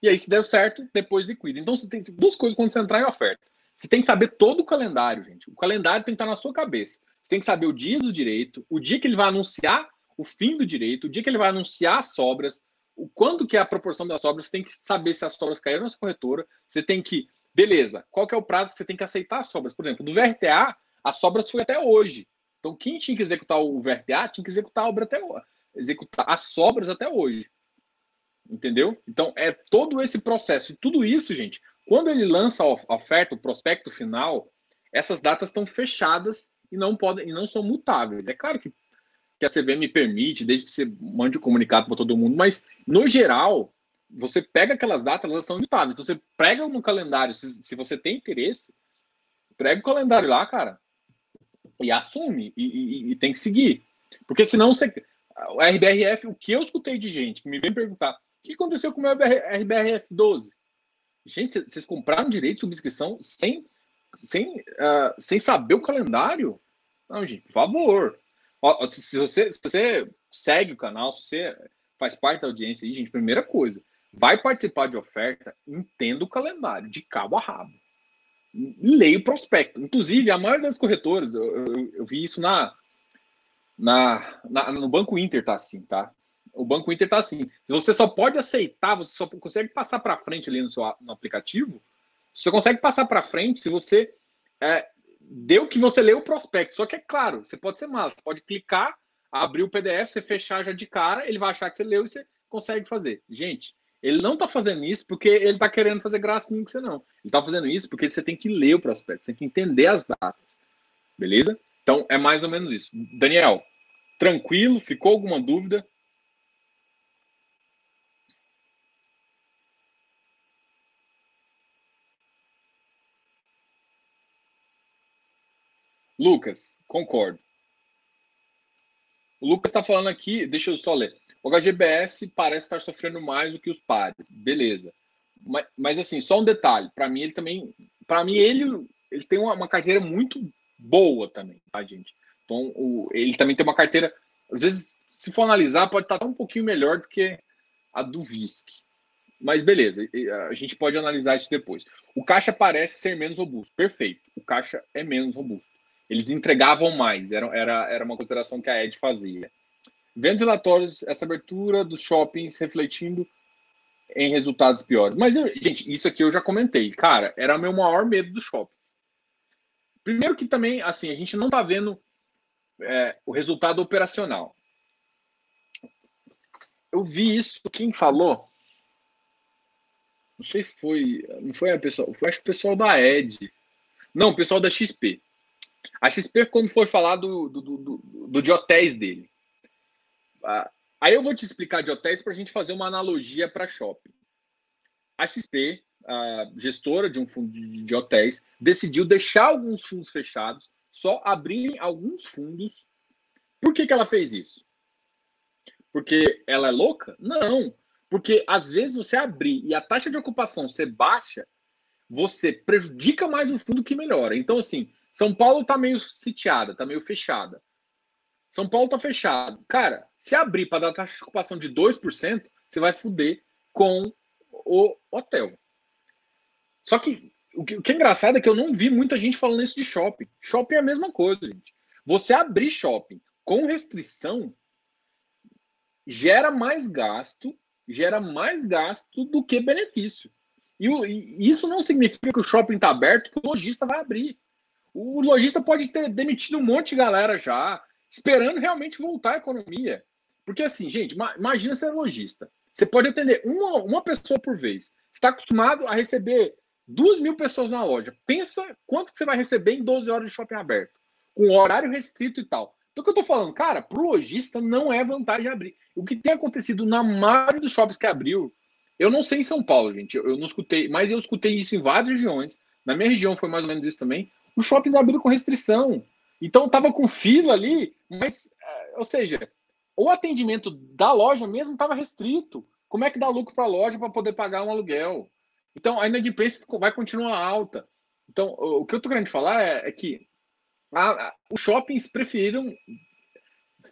E aí, se der certo, depois liquida. Então, você tem duas coisas quando você entrar em oferta. Você tem que saber todo o calendário, gente. O calendário tem que estar na sua cabeça. Você tem que saber o dia do direito, o dia que ele vai anunciar o fim do direito, o dia que ele vai anunciar as sobras, o quando que é a proporção das sobras, você tem que saber se as sobras caíram na sua corretora. Você tem que, beleza, qual que é o prazo que você tem que aceitar as sobras? Por exemplo, do VRTA, as sobras foi até hoje. Então, quem tinha que executar o VRTA tinha que executar a obra até hoje executar as sobras até hoje. Entendeu? Então é todo esse processo. E tudo isso, gente, quando ele lança a oferta, o prospecto final, essas datas estão fechadas e não podem e não são mutáveis. É claro que, que a CVM permite, desde que você mande o comunicado para todo mundo, mas no geral, você pega aquelas datas, elas são mutáveis. Então você prega no calendário, se, se você tem interesse, prega o calendário lá, cara, e assume, e, e, e tem que seguir. Porque senão você o RBRF, o que eu escutei de gente que me vem perguntar, o que aconteceu com o meu RBRF 12? Gente, vocês compraram direito de subscrição sem, sem, uh, sem saber o calendário? Não, gente, por favor. Ó, se, você, se você segue o canal, se você faz parte da audiência aí, gente, primeira coisa, vai participar de oferta, entenda o calendário, de cabo a rabo. Leia o prospecto. Inclusive, a maioria das corretoras, eu, eu, eu vi isso na, na, na, no Banco Inter tá assim, tá? O Banco Inter tá assim. Você só pode aceitar, você só consegue passar para frente ali no seu no aplicativo. Você consegue passar para frente se você é, deu que você leu o prospecto. Só que é claro, você pode ser mal, você pode clicar, abrir o PDF, você fechar já de cara, ele vai achar que você leu e você consegue fazer. Gente, Ele não está fazendo isso porque ele está querendo fazer gracinha com você, não. Ele está fazendo isso porque você tem que ler o prospecto, você tem que entender as datas. Beleza? Então, é mais ou menos isso. Daniel, tranquilo? Ficou alguma dúvida? Lucas, concordo. O Lucas está falando aqui, deixa eu só ler. O HGBS parece estar sofrendo mais do que os pares, beleza. Mas, mas assim, só um detalhe. Para mim, ele também, para mim ele, ele tem uma, uma, carteira muito boa também, tá, gente? Então, o, ele também tem uma carteira, às vezes, se for analisar, pode estar um pouquinho melhor do que a do VISC. Mas beleza, a gente pode analisar isso depois. O caixa parece ser menos robusto. Perfeito. O caixa é menos robusto. Eles entregavam mais, era, era, era uma consideração que a Ed fazia. Vendas relatórios, essa abertura dos shoppings refletindo em resultados piores. Mas, eu, gente, isso aqui eu já comentei. Cara, era o meu maior medo dos shoppings. Primeiro que também, assim, a gente não está vendo é, o resultado operacional. Eu vi isso, quem falou? Não sei se foi, não foi a pessoa, foi acho que o pessoal da Ed. Não, o pessoal da XP. A XP, quando foi falar do, do, do, do de hotéis dele. Aí eu vou te explicar de hotéis para a gente fazer uma analogia para shopping. A XP, a gestora de um fundo de hotéis, decidiu deixar alguns fundos fechados, só abrir alguns fundos. Por que, que ela fez isso? Porque ela é louca? Não. Porque às vezes você abrir e a taxa de ocupação ser baixa, você prejudica mais o fundo que melhora. Então, assim, são Paulo tá meio sitiada, tá meio fechada. São Paulo tá fechado. Cara, se abrir para dar taxa de ocupação de 2%, você vai fuder com o hotel. Só que o, que o que é engraçado é que eu não vi muita gente falando isso de shopping. Shopping é a mesma coisa, gente. Você abrir shopping com restrição gera mais gasto, gera mais gasto do que benefício. E, o, e isso não significa que o shopping está aberto, que o lojista vai abrir. O lojista pode ter demitido um monte de galera já, esperando realmente voltar à economia. Porque assim, gente, imagina ser lojista. Você pode atender uma, uma pessoa por vez. está acostumado a receber duas mil pessoas na loja. Pensa quanto que você vai receber em 12 horas de shopping aberto, com horário restrito e tal. Então, o que eu tô falando, cara, pro lojista não é vantagem abrir. O que tem acontecido na maioria dos shoppings que abriu, eu não sei em São Paulo, gente, eu não escutei, mas eu escutei isso em várias regiões. Na minha região foi mais ou menos isso também os shoppings abriram com restrição. Então estava com fila ali, mas, é, ou seja, o atendimento da loja mesmo estava restrito. Como é que dá lucro para a loja para poder pagar um aluguel? Então a inadimplência vai continuar alta. Então o que eu estou querendo falar é, é que a, a, os shoppings preferiram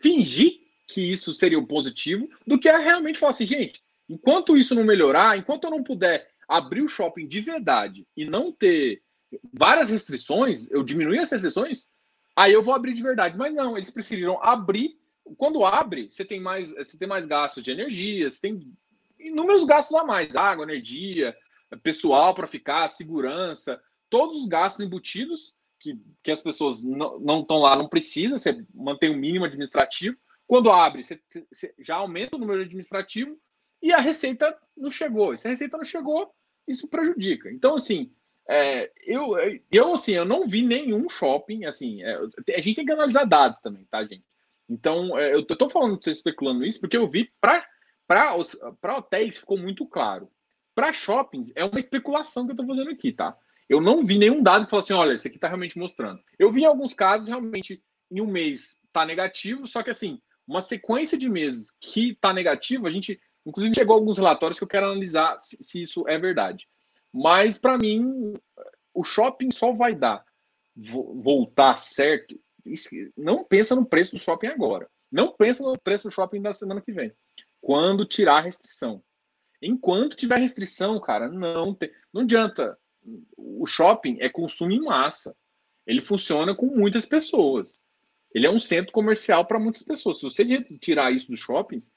fingir que isso seria o positivo do que realmente falar assim, gente, enquanto isso não melhorar, enquanto eu não puder abrir o shopping de verdade e não ter várias restrições, eu diminui as restrições, aí eu vou abrir de verdade. Mas não, eles preferiram abrir. Quando abre, você tem mais, você tem mais gastos de energia, você tem inúmeros gastos a mais, água, energia, pessoal para ficar, segurança, todos os gastos embutidos que, que as pessoas não estão lá, não precisa, você mantém o mínimo administrativo. Quando abre, você, você já aumenta o número administrativo e a receita não chegou. E se a receita não chegou, isso prejudica. Então, assim, é, eu, eu, assim, eu não vi nenhum shopping, assim, é, a gente tem que analisar dados também, tá, gente? Então, é, eu tô falando, tô especulando isso, porque eu vi para hotéis ficou muito claro. Para shoppings, é uma especulação que eu tô fazendo aqui, tá? Eu não vi nenhum dado que falou assim, olha, isso aqui tá realmente mostrando. Eu vi em alguns casos, realmente, em um mês tá negativo, só que assim, uma sequência de meses que tá negativo, a gente, inclusive, chegou alguns relatórios que eu quero analisar se, se isso é verdade. Mas, para mim, o shopping só vai dar voltar certo. Não pensa no preço do shopping agora. Não pensa no preço do shopping da semana que vem. Quando tirar a restrição. Enquanto tiver restrição, cara, não tem, não adianta. O shopping é consumo em massa. Ele funciona com muitas pessoas. Ele é um centro comercial para muitas pessoas. Se você tirar isso dos shoppings,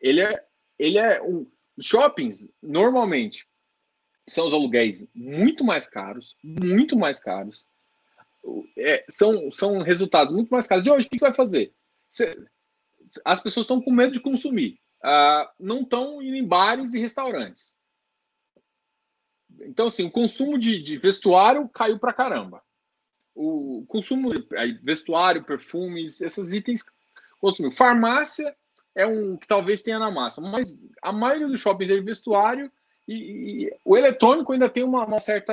ele é, ele é um shoppings normalmente são os aluguéis muito mais caros, muito mais caros. É, são, são resultados muito mais caros. E hoje, o que você vai fazer? Você, as pessoas estão com medo de consumir. uh, não estão indo em bares e restaurantes. Então, assim, o consumo de, de vestuário caiu para caramba. O consumo de vestuário, perfumes, esses itens consumiu. Farmácia é um que talvez tenha na massa, mas a maioria dos shoppings é de vestuário e, e o eletrônico ainda tem uma, uma certa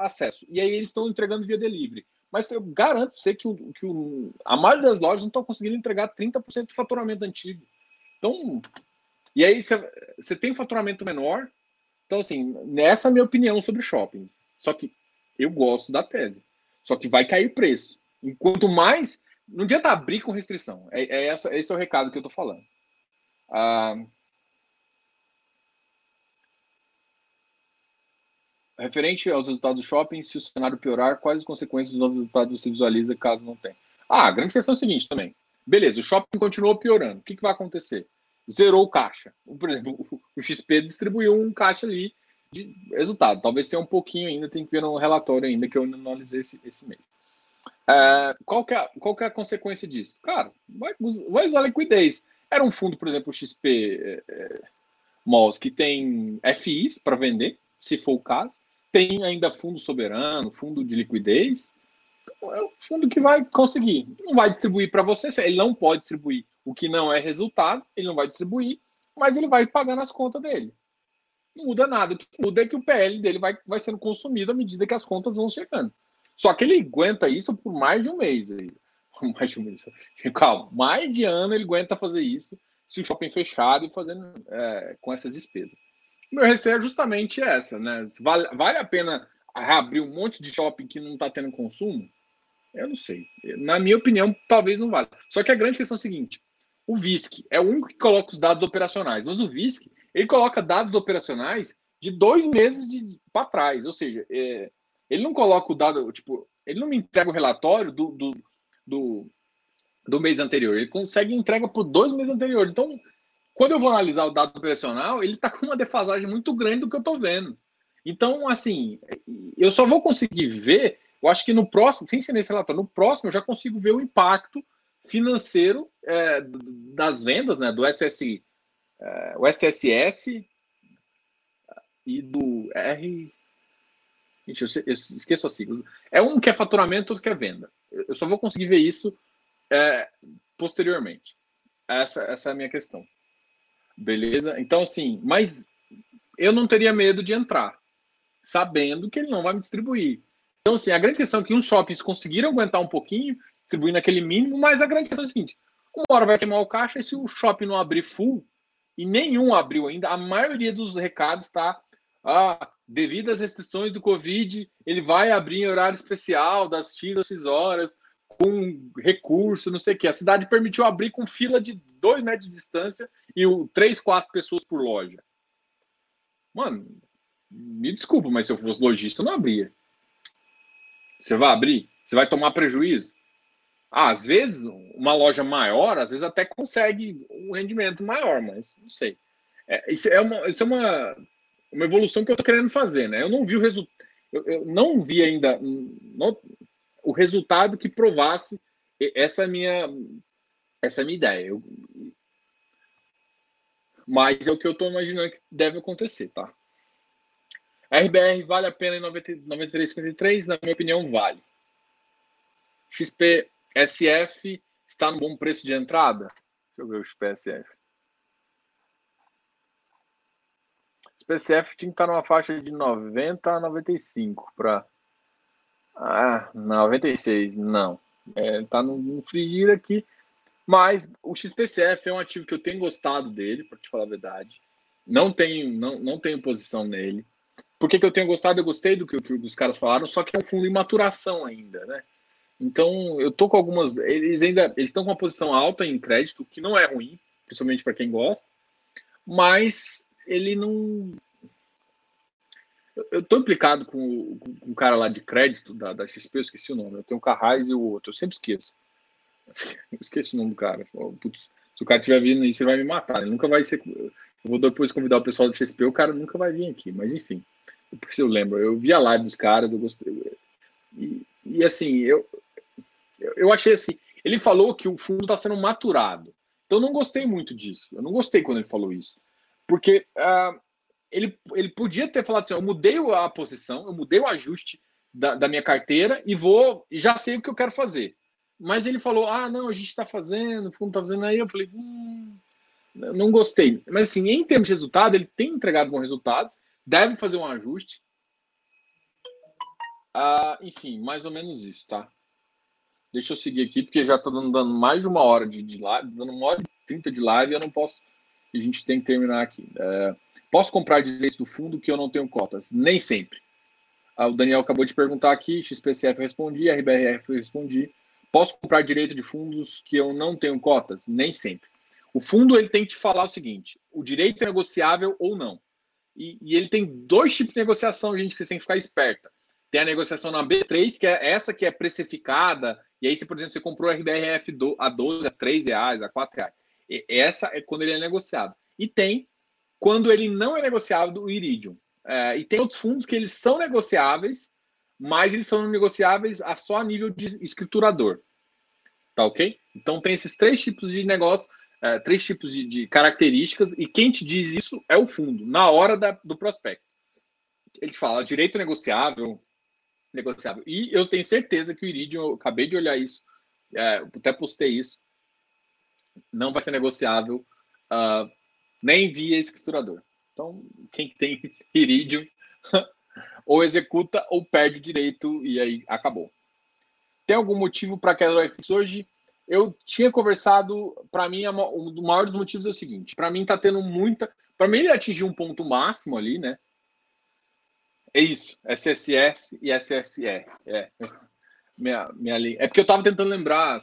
acesso. E aí eles estão entregando via delivery. Mas eu garanto você que, o, que o, a maioria das lojas não estão conseguindo entregar 30% do faturamento antigo. Então, e aí você tem um faturamento menor. Então, assim, nessa é a minha opinião sobre shoppings. Só que eu gosto da tese. Só que vai cair o preço. Enquanto mais. Não adianta abrir com restrição. É, é essa, esse é o recado que eu estou falando. Ah, referente aos resultados do shopping, se o cenário piorar, quais as consequências dos novos resultados você visualiza caso não tenha? Ah, a grande questão é a seguinte também. Beleza, o shopping continuou piorando. O que, que vai acontecer? Zerou o caixa. Por exemplo, o XP distribuiu um caixa ali de resultado. Talvez tenha um pouquinho ainda, tem que ver no relatório ainda, que eu analisei esse, esse mês. É, qual, que é, qual que é a consequência disso? Cara, vai, vai usar liquidez. Era um fundo, por exemplo, o XP é, é, Malls, que tem FIs para vender, se for o caso. Tem ainda fundo soberano, fundo de liquidez. Então, é o fundo que vai conseguir. Não vai distribuir para você, ele não pode distribuir o que não é resultado, ele não vai distribuir, mas ele vai pagar nas contas dele. Não muda nada. O que muda é que o PL dele vai, vai sendo consumido à medida que as contas vão chegando. Só que ele aguenta isso por mais de um mês. Aí. Mais de um mês. Calma, mais de ano ele aguenta fazer isso se o shopping fechado e fazendo é, com essas despesas. Meu receio é justamente essa, né? Vale, vale a pena abrir um monte de shopping que não está tendo consumo? Eu não sei. Na minha opinião, talvez não vale. Só que a grande questão é a seguinte: o VISC é o único que coloca os dados operacionais, mas o VISC ele coloca dados operacionais de dois meses para trás, ou seja, é, ele não coloca o dado, tipo, ele não me entrega o relatório do, do, do, do mês anterior, ele consegue entrega por dois meses anteriores. Então, quando eu vou analisar o dado operacional, ele está com uma defasagem muito grande do que eu estou vendo. Então, assim, eu só vou conseguir ver, eu acho que no próximo, sem ser nesse relatório, no próximo eu já consigo ver o impacto financeiro é, das vendas, né, do SSI, é, o SSS e do R. Gente, eu, eu, esqueço as siglas. É um que é faturamento, outro que é venda. Eu só vou conseguir ver isso é, posteriormente. Essa, essa é a minha questão. Beleza? Então, assim, mas eu não teria medo de entrar, sabendo que ele não vai me distribuir. Então, assim, a grande questão é que uns shoppings conseguiram aguentar um pouquinho, distribuindo aquele mínimo, mas a grande questão é a seguinte: uma hora vai queimar o caixa e se o shopping não abrir full, e nenhum abriu ainda, a maioria dos recados está. Ah, devido às restrições do Covid, ele vai abrir em horário especial, das X às X horas, com recurso, não sei o que. A cidade permitiu abrir com fila de dois metros de distância e o, três, quatro pessoas por loja. Mano, me desculpa, mas se eu fosse lojista, eu não abria. Você vai abrir? Você vai tomar prejuízo? Ah, às vezes, uma loja maior, às vezes até consegue um rendimento maior, mas não sei. É, isso é, uma, isso é uma, uma evolução que eu estou querendo fazer, né? Eu não vi o resultado. Eu, eu, não vi ainda não, o resultado que provasse essa minha essa minha ideia. Eu, mas é o que eu estou imaginando que deve acontecer, tá? RBR vale a pena em 93,53? Na minha opinião, vale. XP SF está no bom preço de entrada? Deixa eu ver o XPSF. XPSF tinha que estar numa faixa de 90 a 95 para ah, 96, não. É, tá no, no frigir aqui. Mas o XPCF é um ativo que eu tenho gostado dele, para te falar a verdade. Não tenho, não, não tenho posição nele. Por que, que eu tenho gostado? Eu gostei do que, que os caras falaram, só que é um fundo em maturação ainda, né? Então, eu tô com algumas. Eles ainda eles estão com uma posição alta em crédito, que não é ruim, principalmente para quem gosta, mas ele não eu estou implicado com, com, um cara lá de crédito da, da XP, eu esqueci o nome. Eu tenho o Carrais e o outro, eu sempre esqueço. Eu esqueci o nome do cara. Putz, se o cara estiver vindo aí, você vai me matar. Ele nunca vai ser. Eu vou depois convidar o pessoal do XP, o cara nunca vai vir aqui. Mas enfim, depois eu lembro. Eu vi a live dos caras, eu gostei. E, e assim, eu, eu achei assim. Ele falou que o fundo está sendo maturado. Então, eu não gostei muito disso. Eu não gostei quando ele falou isso. Porque uh, ele, ele podia ter falado assim: eu mudei a posição, eu mudei o ajuste da, da minha carteira e vou já sei o que eu quero fazer. Mas ele falou: ah, não, a gente está fazendo, o fundo está fazendo aí. Eu falei: hum, não gostei. Mas assim, em termos de resultado, ele tem entregado bons resultados, deve fazer um ajuste. Ah, enfim, mais ou menos isso, tá? Deixa eu seguir aqui, porque já está dando, dando, mais de uma hora de, de live, dando uma hora e trinta de live, eu não posso. A gente tem que terminar aqui. É, posso comprar direito do fundo que eu não tenho cotas? Nem sempre. Ah, o Daniel acabou de perguntar aqui, XPCF eu respondi, RBRF eu respondi. Posso comprar direito de fundos que eu não tenho cotas? Nem sempre. O fundo ele tem que te falar o seguinte: o direito é negociável ou não. E, e ele tem dois tipos de negociação, gente, que vocês têm que ficar esperta. Tem a negociação na B3, que é essa que é precificada, e aí, se, por exemplo, você comprou RBRF a 12, a 3 reais, a 4 reais. E essa é quando ele é negociado. E tem quando ele não é negociado, o Iridium. É, e tem outros fundos que eles são negociáveis, mas eles são negociáveis a só a nível de escriturador. Tá ok? Então tem esses três tipos de negócio, é, três tipos de, de, características, e quem te diz isso é o fundo, na hora da, do prospecto. Ele fala direito negociável, negociável. E eu tenho certeza que o Iridium, eu acabei de olhar isso, é, até postei isso, não vai ser negociável uh, nem via escriturador. Então, quem tem Iridium ou executa ou perde direito e aí acabou. Tem algum motivo para queda do IFIX hoje? Eu tinha conversado, para mim, um dos motivos é o seguinte: para mim, está tendo muita. Para mim, ele atingiu um ponto máximo ali, né? É isso, SSS e SSR. É. Minha, minha É porque eu estava tentando lembrar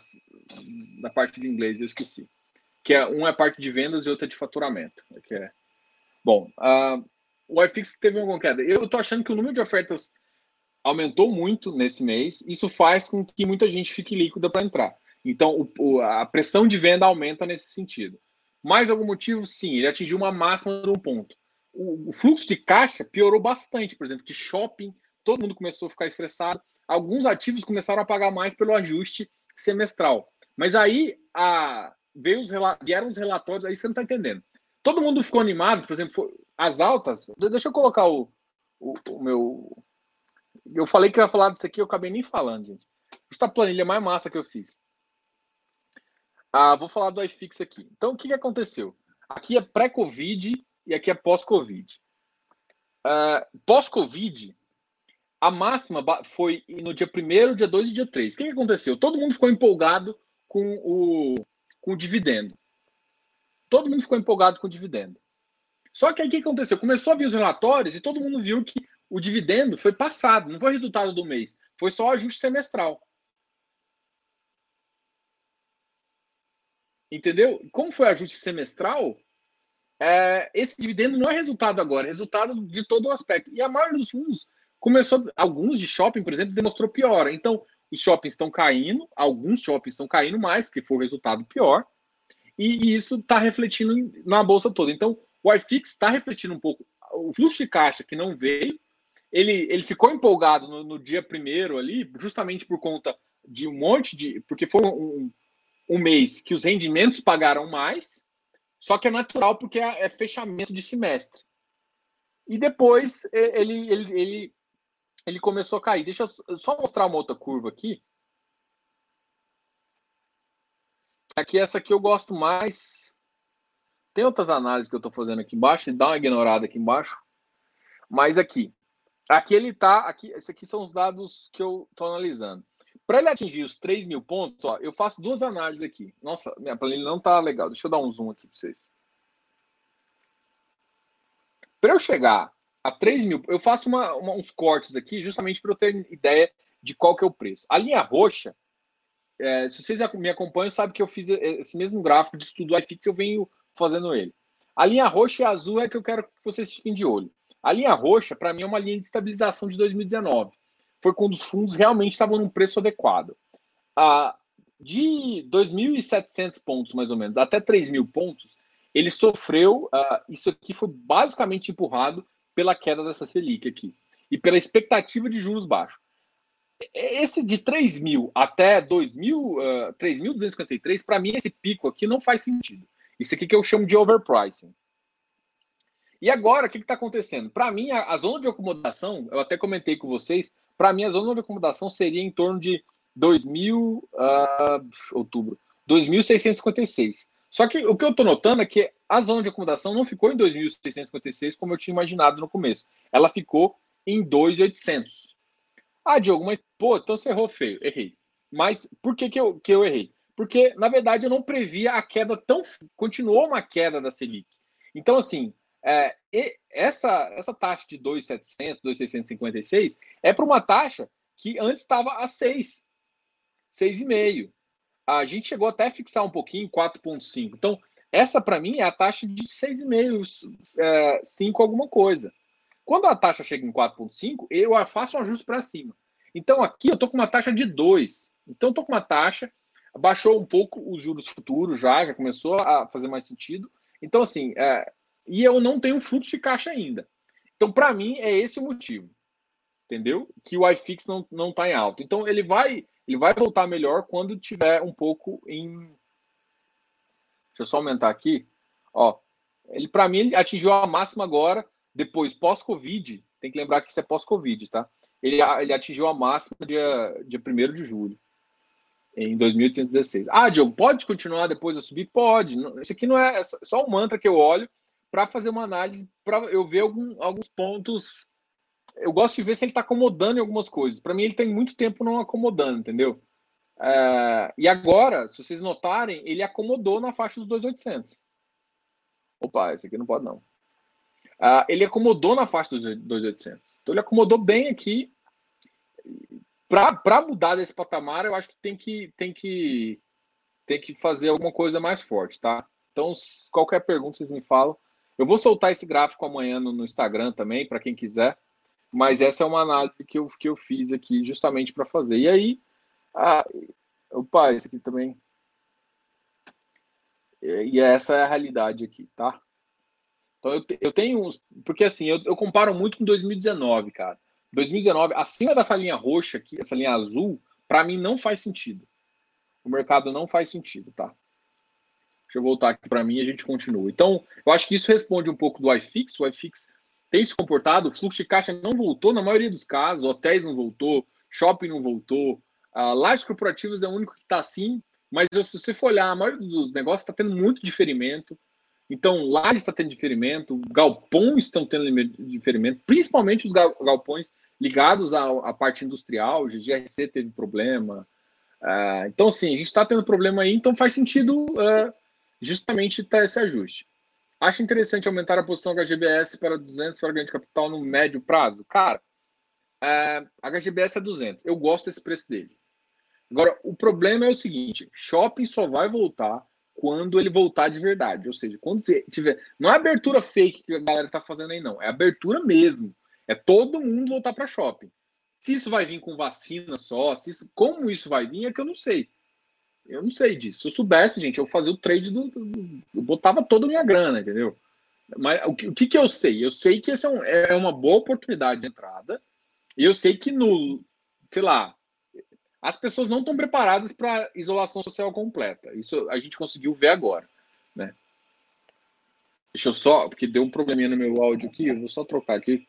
da parte de inglês, eu esqueci. Que é, um é parte de vendas e outra é de faturamento. Que é... Bom, uh, o iFix teve uma queda. Eu estou achando que o número de ofertas aumentou muito nesse mês. Isso faz com que muita gente fique líquida para entrar. Então, o, a pressão de venda aumenta nesse sentido. Mais algum motivo? Sim, ele atingiu uma máxima de um ponto o, o fluxo de caixa piorou bastante, por exemplo, de shopping, todo mundo começou a ficar estressado. Alguns ativos começaram a pagar mais pelo ajuste semestral. Mas aí a, veio os, vieram os relatórios, aí você não está entendendo. Todo mundo ficou animado, por exemplo, as altas. Deixa eu colocar o, o, o, meu. Eu falei que eu ia falar disso aqui, eu acabei nem falando, gente. Esta planilha mais massa que eu fiz. Ah, vou falar do iFix aqui. Então, o que, que aconteceu? Aqui é pré-Covid e aqui é pós-Covid. Uh, pós-Covid, a máxima foi no dia 1 dia 2 e dia 3. O que, aconteceu? Todo mundo ficou empolgado com o, com o dividendo. Todo mundo ficou empolgado com o dividendo. Só que aí o que aconteceu? Começou a vir os relatórios e todo mundo viu que o dividendo foi passado, não foi resultado do mês, foi só ajuste semestral. Entendeu? Como foi ajuste semestral, é, esse dividendo não é resultado agora, é resultado de todo o aspecto. E a maioria dos fundos começou, alguns de shopping, por exemplo, demonstrou pior. Então, os shoppings estão caindo, alguns shoppings estão caindo mais, porque foi o resultado pior, e, e isso está refletindo na bolsa toda. Então, o iFix está refletindo um pouco. O fluxo de caixa que não veio, ele, ele ficou empolgado no, no dia primeiro ali, justamente por conta de um monte de. Porque foi um, um mês que os rendimentos pagaram mais, só que é natural porque é, é fechamento de semestre. E depois ele, ele, ele, ele começou a cair. Deixa eu só mostrar uma outra curva aqui. Aqui, essa aqui eu gosto mais. Tem outras análises que eu estou fazendo aqui embaixo, dá uma ignorada aqui embaixo. Mas aqui, aqui ele está, aqui, esses aqui são os dados que eu estou analisando. Para ele atingir os 3 mil pontos, ó, eu faço duas análises aqui. Nossa, minha planilha não tá legal. Deixa eu dar um zoom aqui para vocês. Para eu chegar a 3 mil, eu faço uma, uma, uns cortes aqui justamente para eu ter ideia de qual que é o preço. A linha roxa, é, se vocês me acompanham, sabe que eu fiz esse mesmo gráfico de estudo iFix, eu venho fazendo ele. A linha roxa e azul é que eu quero que vocês fiquem de olho. A linha roxa, para mim, é uma linha de estabilização de 2019 foi quando os fundos realmente estavam num preço adequado. Ah, de 2.700 pontos, mais ou menos, até 3.000 pontos, ele sofreu. Ah, isso aqui foi basicamente empurrado pela queda dessa Selic aqui e pela expectativa de juros baixos. esse de 3 mil até 2.000, uh, 3.253, para mim, esse pico aqui não faz sentido. Isso aqui que eu chamo de overpricing. E agora, o que está acontecendo? Para mim, a, a, zona de acomodação, eu até comentei com vocês, para mim, a zona de acomodação seria em torno de 2.000, uh, outubro, 2.656. Só que o que eu estou notando é que a zona de acomodação não ficou em 2.656 como eu tinha imaginado no começo. Ela ficou em 2.800. Ah, Diogo, mas pô, então você errou feio. Errei. Mas por que, que, eu, que eu errei? Porque, na verdade, eu não previa a queda tão. Continuou uma queda da Selic. Então, assim, é, essa, essa taxa de 2,700, 2,656 é para uma taxa que antes estava a 6, 6,5. A gente chegou até a fixar um pouquinho, 4,5. Então, essa para mim é a taxa de 6,5, é, 5 alguma coisa. Quando a taxa chega em 4,5, eu faço um ajuste para cima. Então aqui eu estou com uma taxa de 2. Então estou com uma taxa, baixou um pouco os juros futuros já, já começou a fazer mais sentido. Então, assim, é, e eu não tenho fluxo de caixa ainda. Então, para mim, é esse o motivo. Entendeu? Que o iFix não, não tá em alta. Então, ele vai, ele vai voltar melhor quando tiver um pouco em. Deixa eu só aumentar aqui. Ó, ele, para mim, ele atingiu a máxima agora depois, pós-Covid, tem que lembrar que isso é pós-Covid, tá? Ele, ele atingiu a máxima dia, dia 1 de julho, em 2816. Ah, Diogo, pode continuar depois de subir? Pode. Isso aqui não é, é só um mantra que eu olho para fazer uma análise, para eu ver algum, alguns pontos. Eu gosto de ver se ele está acomodando em algumas coisas. Para mim, ele tem muito tempo não acomodando, entendeu? É, e agora, se vocês notarem, ele acomodou na faixa dos 2,800. Opa, esse aqui não pode não. Uh, ele acomodou na faixa dos 2.800. Então ele acomodou bem aqui. Para mudar desse patamar, eu acho que tem que tem que tem que fazer alguma coisa mais forte, tá? Então, qualquer pergunta vocês me falam. Eu vou soltar esse gráfico amanhã no, no Instagram também, para quem quiser. Mas essa é uma análise que eu, que eu fiz aqui justamente para fazer. E aí, ah, opa, esse aqui também. E essa é a realidade aqui, tá? Então eu, eu tenho uns. Porque assim, eu, eu comparo muito com 2019, cara. 2019, acima dessa linha roxa aqui, essa linha azul, para mim não faz sentido. O mercado não faz sentido, tá? Deixa eu voltar aqui para mim e a gente continua. Então, eu acho que isso responde um pouco do iFix. O iFix tem se comportado, o fluxo de caixa não voltou na maioria dos casos, hotéis não voltou, shopping não voltou, uh, lajes corporativas é o único que está assim, mas se você for olhar, a maioria dos negócios está tendo muito diferimento. Então, lá está tendo diferimento, galpões estão tendo diferimento, principalmente os galpões ligados à, à parte industrial, o GRC teve problema. Uh, então, sim, a gente está tendo problema aí, então faz sentido uh, justamente ter esse ajuste. Acho interessante aumentar a posição HGBS para 200 para ganho de capital no médio prazo? Cara, é, HGBS é 200, eu gosto desse preço dele. Agora, o problema é o seguinte: shopping só vai voltar quando ele voltar de verdade. Ou seja, quando tiver. Não é abertura fake que a galera tá fazendo aí, não. É abertura mesmo. É todo mundo voltar para shopping. Se isso vai vir com vacina só, se isso, como isso vai vir, é que eu não sei. Eu não sei disso. Se eu soubesse, gente, eu fazia o trade do. do eu botava toda a minha grana, entendeu? Mas o que, o que, que eu sei? Eu sei que essa é, um, é uma boa oportunidade de entrada. E eu sei que no, sei lá, as pessoas não estão preparadas para isolação social completa. Isso a gente conseguiu ver agora, né? Deixa eu só, porque deu um probleminha no meu áudio aqui, eu vou só trocar aqui.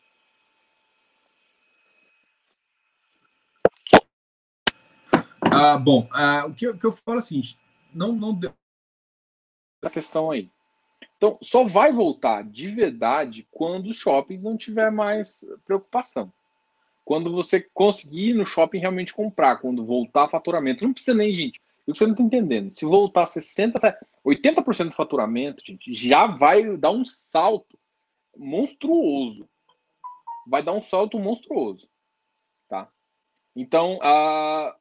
Ah, bom, ah, o, que eu, que eu, falo é o seguinte, não, não deu... essa questão aí. Então, só vai voltar de verdade quando os shoppings não tiver mais preocupação quando você conseguir no shopping realmente comprar, quando voltar faturamento. Não precisa nem, gente. Que você não está entendendo. Se voltar 60%, 80% do faturamento, gente, já vai dar um salto monstruoso. Vai dar um salto monstruoso. Tá? Então, a,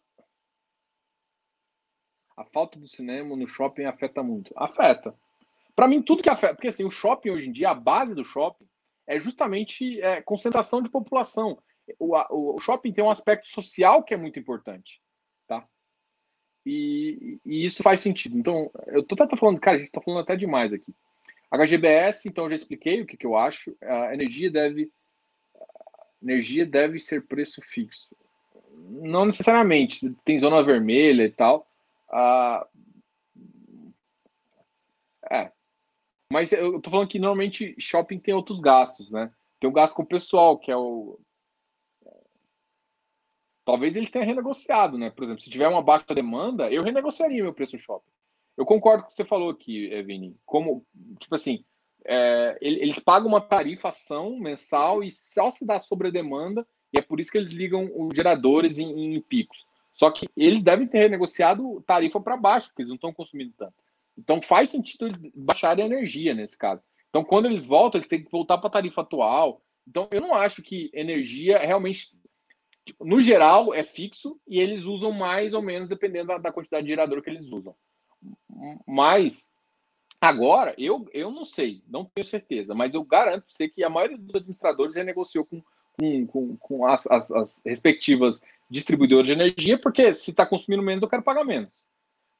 a falta do cinema no shopping afeta muito. Afeta. Para mim, tudo que afeta. Porque assim, o shopping hoje em dia, a base do shopping é justamente é, concentração de população o, o shopping tem um aspecto social que é muito importante, tá? E, e isso faz sentido. Então, eu tô até falando, cara, a gente tá falando até demais aqui. HGBS, então eu já expliquei o que, que eu acho. A energia deve energia deve ser preço fixo. não necessariamente. Tem zona vermelha e tal. Ah, é. Mas eu tô falando que normalmente shopping tem outros gastos, né? Tem o gasto com o pessoal, que é o. Talvez eles tenham renegociado, né? Por exemplo, se tiver uma baixa demanda, eu renegociaria meu preço no shopping. Eu concordo com o que você falou aqui, Vini. Como, tipo assim, é, eles pagam uma tarifação mensal e só se dá sobre demanda, e é por isso que eles ligam os geradores em, em picos. Só que eles devem ter renegociado tarifa para baixo, porque eles não estão consumindo tanto. Então faz sentido baixar a energia nesse caso. Então, quando eles voltam, eles têm que voltar para a tarifa atual. Então, eu não acho que energia realmente, tipo, no geral, é fixo e eles usam mais ou menos dependendo da, da quantidade de gerador que eles usam. Mas Agora, eu, eu não sei, não tenho certeza, mas eu garanto você que a maioria dos administradores renegociou com, com, com, as, as, as, respectivas distribuidoras de energia, porque se está consumindo menos, eu quero pagar menos.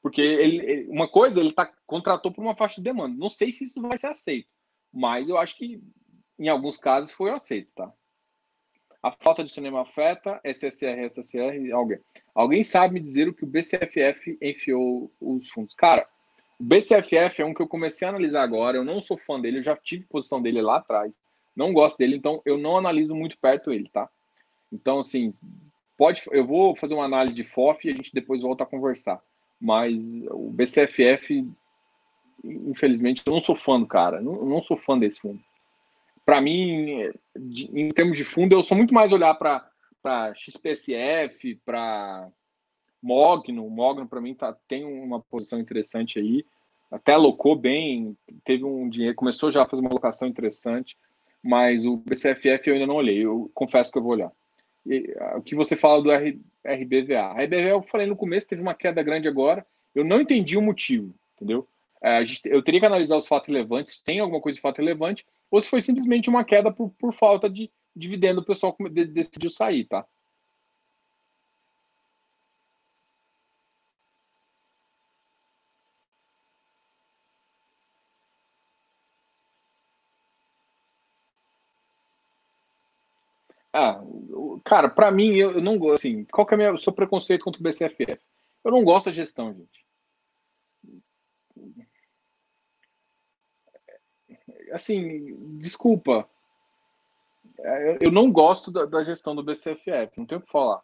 Porque ele, uma coisa, ele tá, contratou por uma faixa de demanda. Não sei se isso vai ser aceito, mas eu acho que em alguns casos foi aceito, tá? A falta de cinema afeta SSR, SSR, alguém. Alguém sabe me dizer o que o BCFF enfiou os fundos? Cara, o BCFF é um que eu comecei a analisar agora. Eu não sou fã dele, eu já tive posição dele lá atrás. Não gosto dele, então eu não analiso muito perto ele, tá? Então, assim, pode. Eu vou fazer uma análise de FOF e a gente depois volta a conversar. Mas o BCFF, infelizmente, eu não sou fã do cara. Não, não sou fã desse fundo. Para mim, em termos de fundo, eu sou muito mais olhar para XPSF, para Mogno, Mogno para mim tá, tem uma posição interessante aí, até alocou bem, teve um dinheiro, começou já a fazer uma alocação interessante, mas o BCFF eu ainda não olhei, eu confesso que eu vou olhar. E, o que você fala do R, RBVA? A RBVA eu falei no começo, teve uma queda grande agora, eu não entendi o motivo, entendeu? É, gente, eu teria que analisar os fatos relevantes, tem alguma coisa de fato relevante, ou se foi simplesmente uma queda por, por falta de dividendo, o pessoal decidiu sair, tá? Ah, cara, para mim, eu, não gosto. Assim, qual que é o seu preconceito contra o BCFF? Eu não gosto da gestão, gente. Assim, desculpa. É, eu não gosto da, da gestão do BCFF, não tenho o que falar.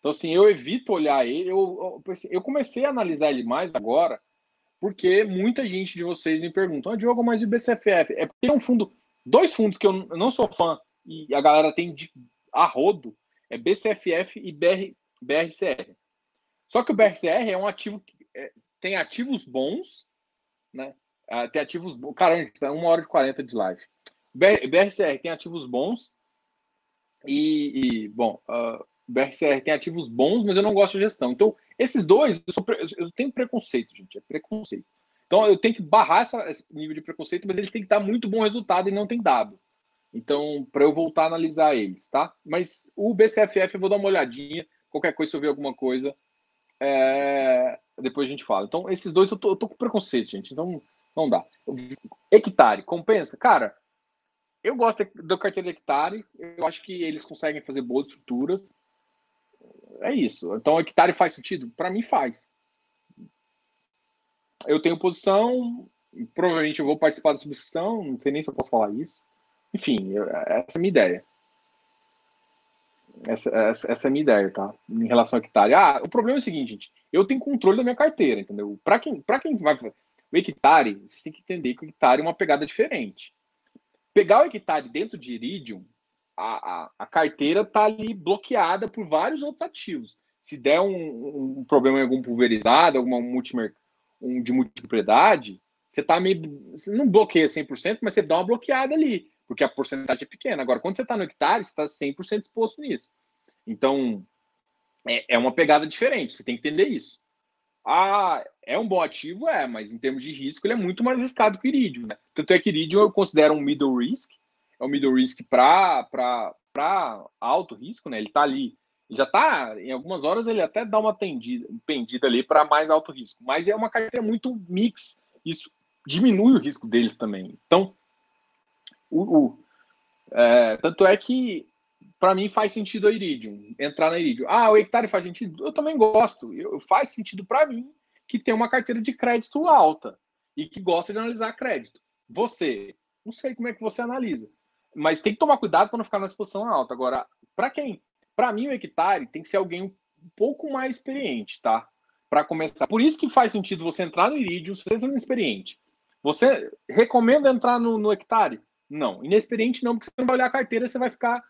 Então, assim, eu evito olhar ele. Eu, eu, eu comecei a analisar ele mais agora, porque muita gente de vocês me perguntam: ah, Diogo, mas o BCFF? É porque é um fundo, dois fundos que eu não sou fã e a galera tem de a rodo é BCFF e BR, BRCR. Só que o BRCR é um ativo que é, tem ativos bons, né? Ah, tem ativos bons. Caramba, tá uma hora e 40 de live. BR, BRCR tem ativos bons e, e bom, uh, BRCR tem ativos bons, mas eu não gosto de gestão. Então, esses dois, eu, eu tenho preconceito, gente, é preconceito. Então, eu tenho que barrar essa, esse nível de preconceito, mas ele tem que dar muito bom resultado e não tem dado. Então, para eu voltar a analisar eles, tá? Mas o BCFF eu vou dar uma olhadinha. Qualquer coisa, se eu ver alguma coisa, é... depois a gente fala. Então, esses dois eu tô, eu tô com preconceito, gente. Então, não dá. Hectare, compensa? Cara, eu gosto do carteira hectare. Eu acho que eles conseguem fazer boas estruturas. É isso. Então, hectare faz sentido? Para mim, faz. Eu tenho posição. Provavelmente eu vou participar da subscrição. Não sei nem se eu posso falar isso. Enfim, essa é a minha ideia. Essa, essa, essa, é a minha ideia, tá? Em relação ao hectare. Ah, o problema é o seguinte, gente. Eu tenho controle da minha carteira, entendeu? Para quem, quem vai. O hectare, você tem que entender que o hectare é uma pegada diferente. Pegar o hectare dentro de Iridium, a, a, a carteira tá ali bloqueada por vários outros ativos. Se der um, um problema em algum pulverizado, alguma multimer, um de multipropriedade, você tá meio. Você não bloqueia 100%, mas você dá uma bloqueada ali porque a porcentagem é pequena. Agora, quando você está no hectare, você está 100% exposto nisso. Então, é, é uma pegada diferente, você tem que entender isso. Ah, é um bom ativo? É, mas em termos de risco, ele é muito mais arriscado que o Iridium. Né? Tanto é que Iridium eu considero um middle risk, é um middle risk para alto risco, né? Ele está ali, já está, em algumas horas, ele até dá uma tendida, pendida ali para mais alto risco, mas é uma carteira muito mix, isso diminui o risco deles também. Então, é, tanto é que para mim faz sentido a Iridium, entrar na Iridium. Ah, o Hectare faz sentido? Eu também gosto. Eu, faz sentido para mim que tem uma carteira de crédito alta e que gosta de analisar crédito. Você, não sei como é que você analisa, mas tem que tomar cuidado para não ficar na exposição alta. Agora, para quem? Para mim, o Hectare tem que ser alguém um pouco mais experiente, tá? Para começar. Por isso que faz sentido você entrar no Iridium, se você é inexperiente. Você recomenda entrar no, no Hectare? Não. Inexperiente não, porque você não vai olhar a carteira, você vai ficar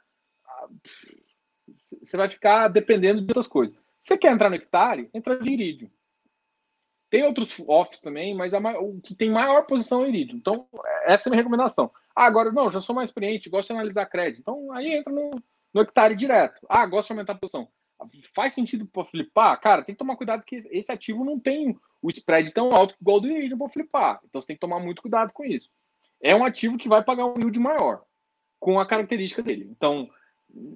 você vai ficar dependendo de outras coisas. Você quer entrar no hectare? Entra de Iridium. Tem outros offs também, mas a, o que tem maior posição é Iridium. Então, essa é a minha recomendação. Ah, agora, não, já sou mais experiente, gosto de analisar crédito. Então, aí entra no, no hectare direto. Ah, gosto de aumentar a posição. Faz sentido para flipar? Cara, tem que tomar cuidado que esse ativo não tem o spread tão alto igual o do Iridium para flipar. Então, você tem que tomar muito cuidado com isso. É um ativo que vai pagar um yield maior, com a característica dele. Então,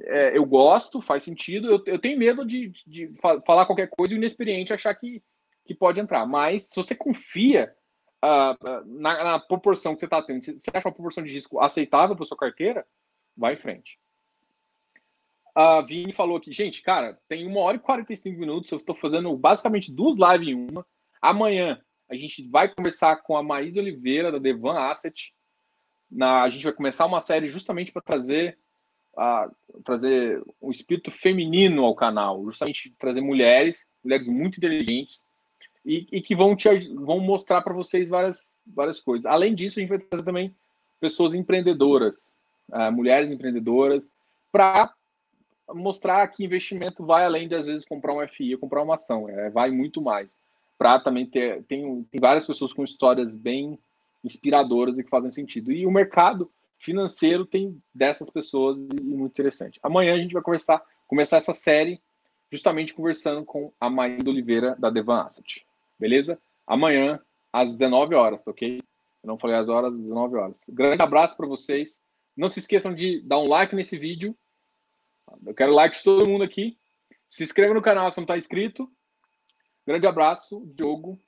é, eu gosto, faz sentido. Eu, eu tenho medo de, de, falar qualquer coisa e o inexperiente achar que, que pode entrar. Mas se você confia uh, na, na, proporção que você está tendo, se você acha uma proporção de risco aceitável para sua carteira, vai em frente. A Vini falou aqui, gente, cara, tem uma hora e 45 minutos. Eu estou fazendo basicamente duas lives em uma. Amanhã a gente vai conversar com a Maísa Oliveira, da Devan Asset. Na, a gente vai começar uma série justamente para trazer trazer um espírito feminino ao canal, justamente trazer mulheres, mulheres muito inteligentes e, e que vão te vão mostrar para vocês várias várias coisas. Além disso, a gente vai trazer também pessoas empreendedoras, uh, mulheres empreendedoras, para mostrar que investimento vai além de às vezes comprar um FI comprar uma ação, é, vai muito mais. Para também ter tem, tem várias pessoas com histórias bem inspiradoras e que fazem sentido. E o mercado financeiro tem dessas pessoas e muito interessante. Amanhã a gente vai conversar, começar essa série justamente conversando com a Maísa Oliveira da Devan Asset. Beleza? Amanhã às 19 horas, tá ok? Eu não falei as horas, às 19 horas. Grande abraço para vocês. Não se esqueçam de dar um like nesse vídeo. Eu quero like de todo mundo aqui. Se inscreva no canal se não está inscrito. Grande abraço, Diogo.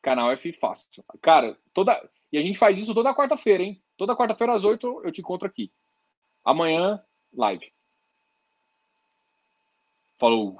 Canal F Fácil. Cara, toda. E a gente faz isso toda quarta-feira, hein? Toda quarta-feira às 8 eu te encontro aqui. Amanhã, live. Falou.